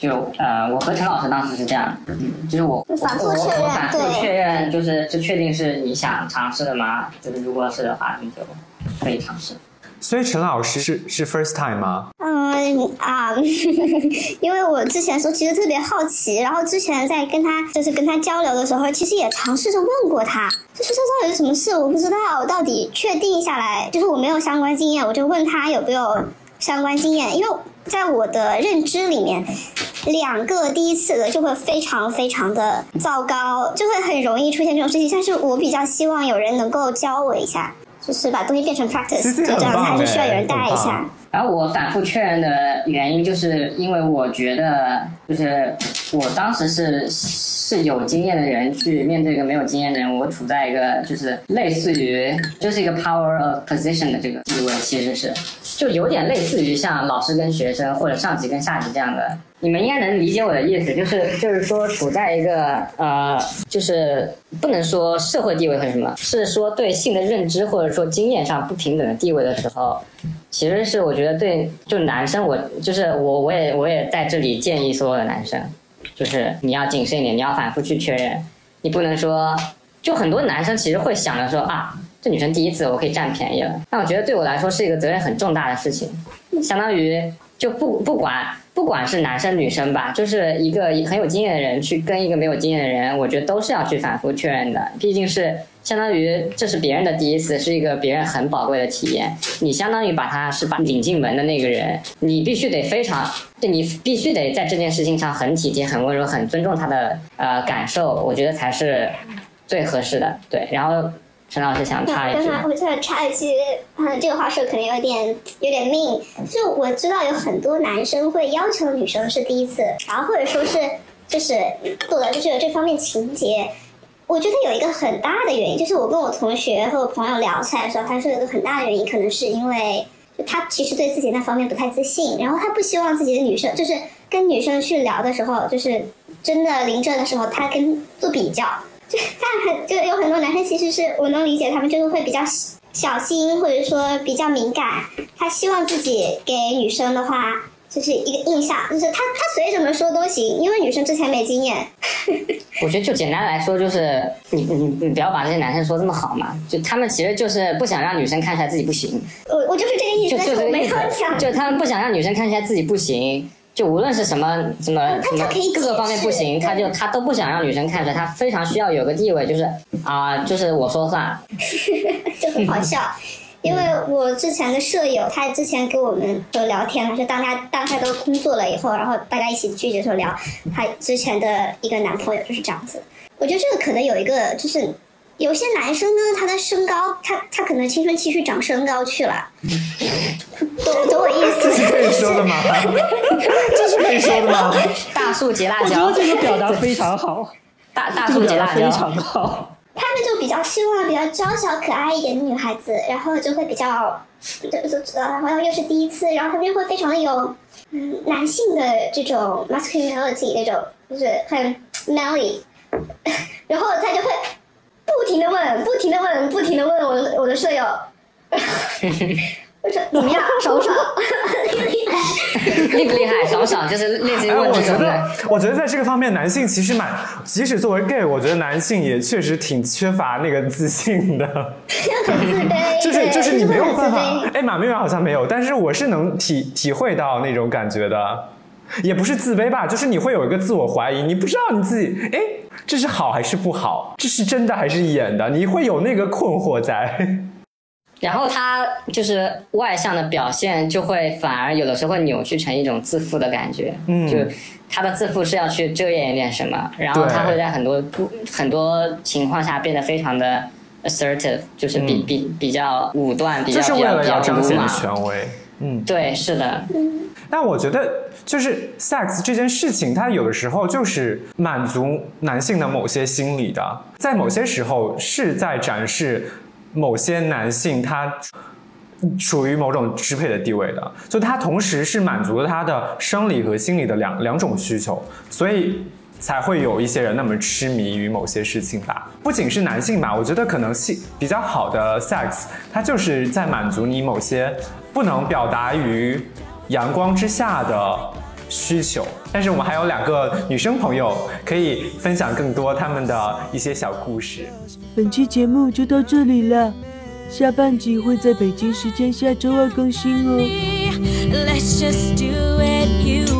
就呃，我和陈老师当时是这样，嗯，就是我反复确认我反复对确认，就是就确定是你想尝试的吗？就是如果是的话，你就可以尝试。所以陈老师是是 first time 吗？嗯啊，*laughs* 因为我之前的时候其实特别好奇，然后之前在跟他就是跟他交流的时候，其实也尝试着问过他，就是这到底是什么事，我不知道，我到底确定下来，就是我没有相关经验，我就问他有没有相关经验，因为在我的认知里面，两个第一次的就会非常非常的糟糕，就会很容易出现这种事情，但是我比较希望有人能够教我一下。就是把东西变成 practice，就这样子，还是需要有哎人带一下棒。然后我反复确认的原因，就是因为我觉得，就是我当时是是有经验的人去面对一个没有经验的人，我处在一个就是类似于就是一个 power of position 的这个地位，其实是。就有点类似于像老师跟学生或者上级跟下级这样的。你们应该能理解我的意思，就是就是说处在一个呃，就是不能说社会地位和什么，是说对性的认知或者说经验上不平等的地位的时候，其实是我觉得对，就男生我就是我我也我也在这里建议所有的男生，就是你要谨慎一点，你要反复去确认，你不能说，就很多男生其实会想着说啊，这女生第一次我可以占便宜了，但我觉得对我来说是一个责任很重大的事情，相当于就不不管不管是男生女生吧，就是一个很有经验的人去跟一个没有经验的人，我觉得都是要去反复确认的，毕竟是相当于这是别人的第一次，是一个别人很宝贵的体验，你相当于把他是把领进门的那个人，你必须得非常，对你必须得在这件事情上很体贴、很温柔、很尊重他的呃感受，我觉得才是最合适的。对，然后陈老师想插一句吗刚才？我想插一句，嗯，这个话说可能有点有点命。就我知道有很多男生会要求女生是第一次，然后或者说是就是做的就是有这方面情节。我觉得有一个很大的原因，就是我跟我同学和我朋友聊起来的时候，他说有一个很大的原因，可能是因为就他其实对自己那方面不太自信，然后他不希望自己的女生就是跟女生去聊的时候，就是真的临阵的时候，他跟做比较，就但很就有很多男生其实是我能理解，他们就是会比较小心或者说比较敏感，他希望自己给女生的话。就是一个印象，就是他他随怎么说都行，因为女生之前没经验。*laughs* 我觉得就简单来说，就是你你你不要把这些男生说这么好嘛，就他们其实就是不想让女生看起来自己不行。我我就是这个意思，就就这个意思，就他们不想让女生看起来自己不行，就无论是什么什么什么各个方面不行，他就他都不想让女生看出来，他非常需要有个地位，就是啊，就是我说了算，就很好笑。*laughs* 因为我之前的舍友，他之前跟我们都聊天嘛，就当他当他都工作了以后，然后大家一起聚的时候聊，他之前的一个男朋友就是这样子。我觉得这个可能有一个，就是有些男生呢，他的身高，他他可能青春期去长身高去了，懂懂我意思？这是可以说的吗？这是可以说的吗？大树结辣椒，我觉得这个表达非常好，大大树结辣椒非常好。他们就比较希望比较娇小可爱一点的女孩子，然后就会比较，就就然后又是第一次，然后他们就会非常的有，嗯，男性的这种 masculinity 那种，就是很 manly，*laughs* 然后他就会不停的问，不停的问，不停的问我的我的舍友。我 *laughs* 说怎么样？爽不爽？*laughs* 厉不厉害？爽不爽？就是类似于问我觉得，我觉得在这个方面，男性其实蛮，即使作为 gay，我觉得男性也确实挺缺乏那个自信的。很自卑。就是就是你没有办法。哎，马明远好像没有，但是我是能体体会到那种感觉的。也不是自卑吧，就是你会有一个自我怀疑，你不知道你自己，哎，这是好还是不好？这是真的还是演的？你会有那个困惑在。*laughs* 然后他就是外向的表现，就会反而有的时候会扭曲成一种自负的感觉。嗯，就他的自负是要去遮掩一点什么，然后他会在很多不很多情况下变得非常的 assertive，就是比比比较武断，比较比较比较彰显权威。嗯，对，是的。但我觉得就是 sex 这件事情，它有的时候就是满足男性的某些心理的，在某些时候是在展示。某些男性他处于某种支配的地位的，就他同时是满足了他的生理和心理的两两种需求，所以才会有一些人那么痴迷于某些事情吧。不仅是男性吧，我觉得可能性比较好的 sex，它就是在满足你某些不能表达于阳光之下的。需求，但是我们还有两个女生朋友可以分享更多他们的一些小故事。本期节目就到这里了，下半集会在北京时间下周二更新哦。Let's just do it.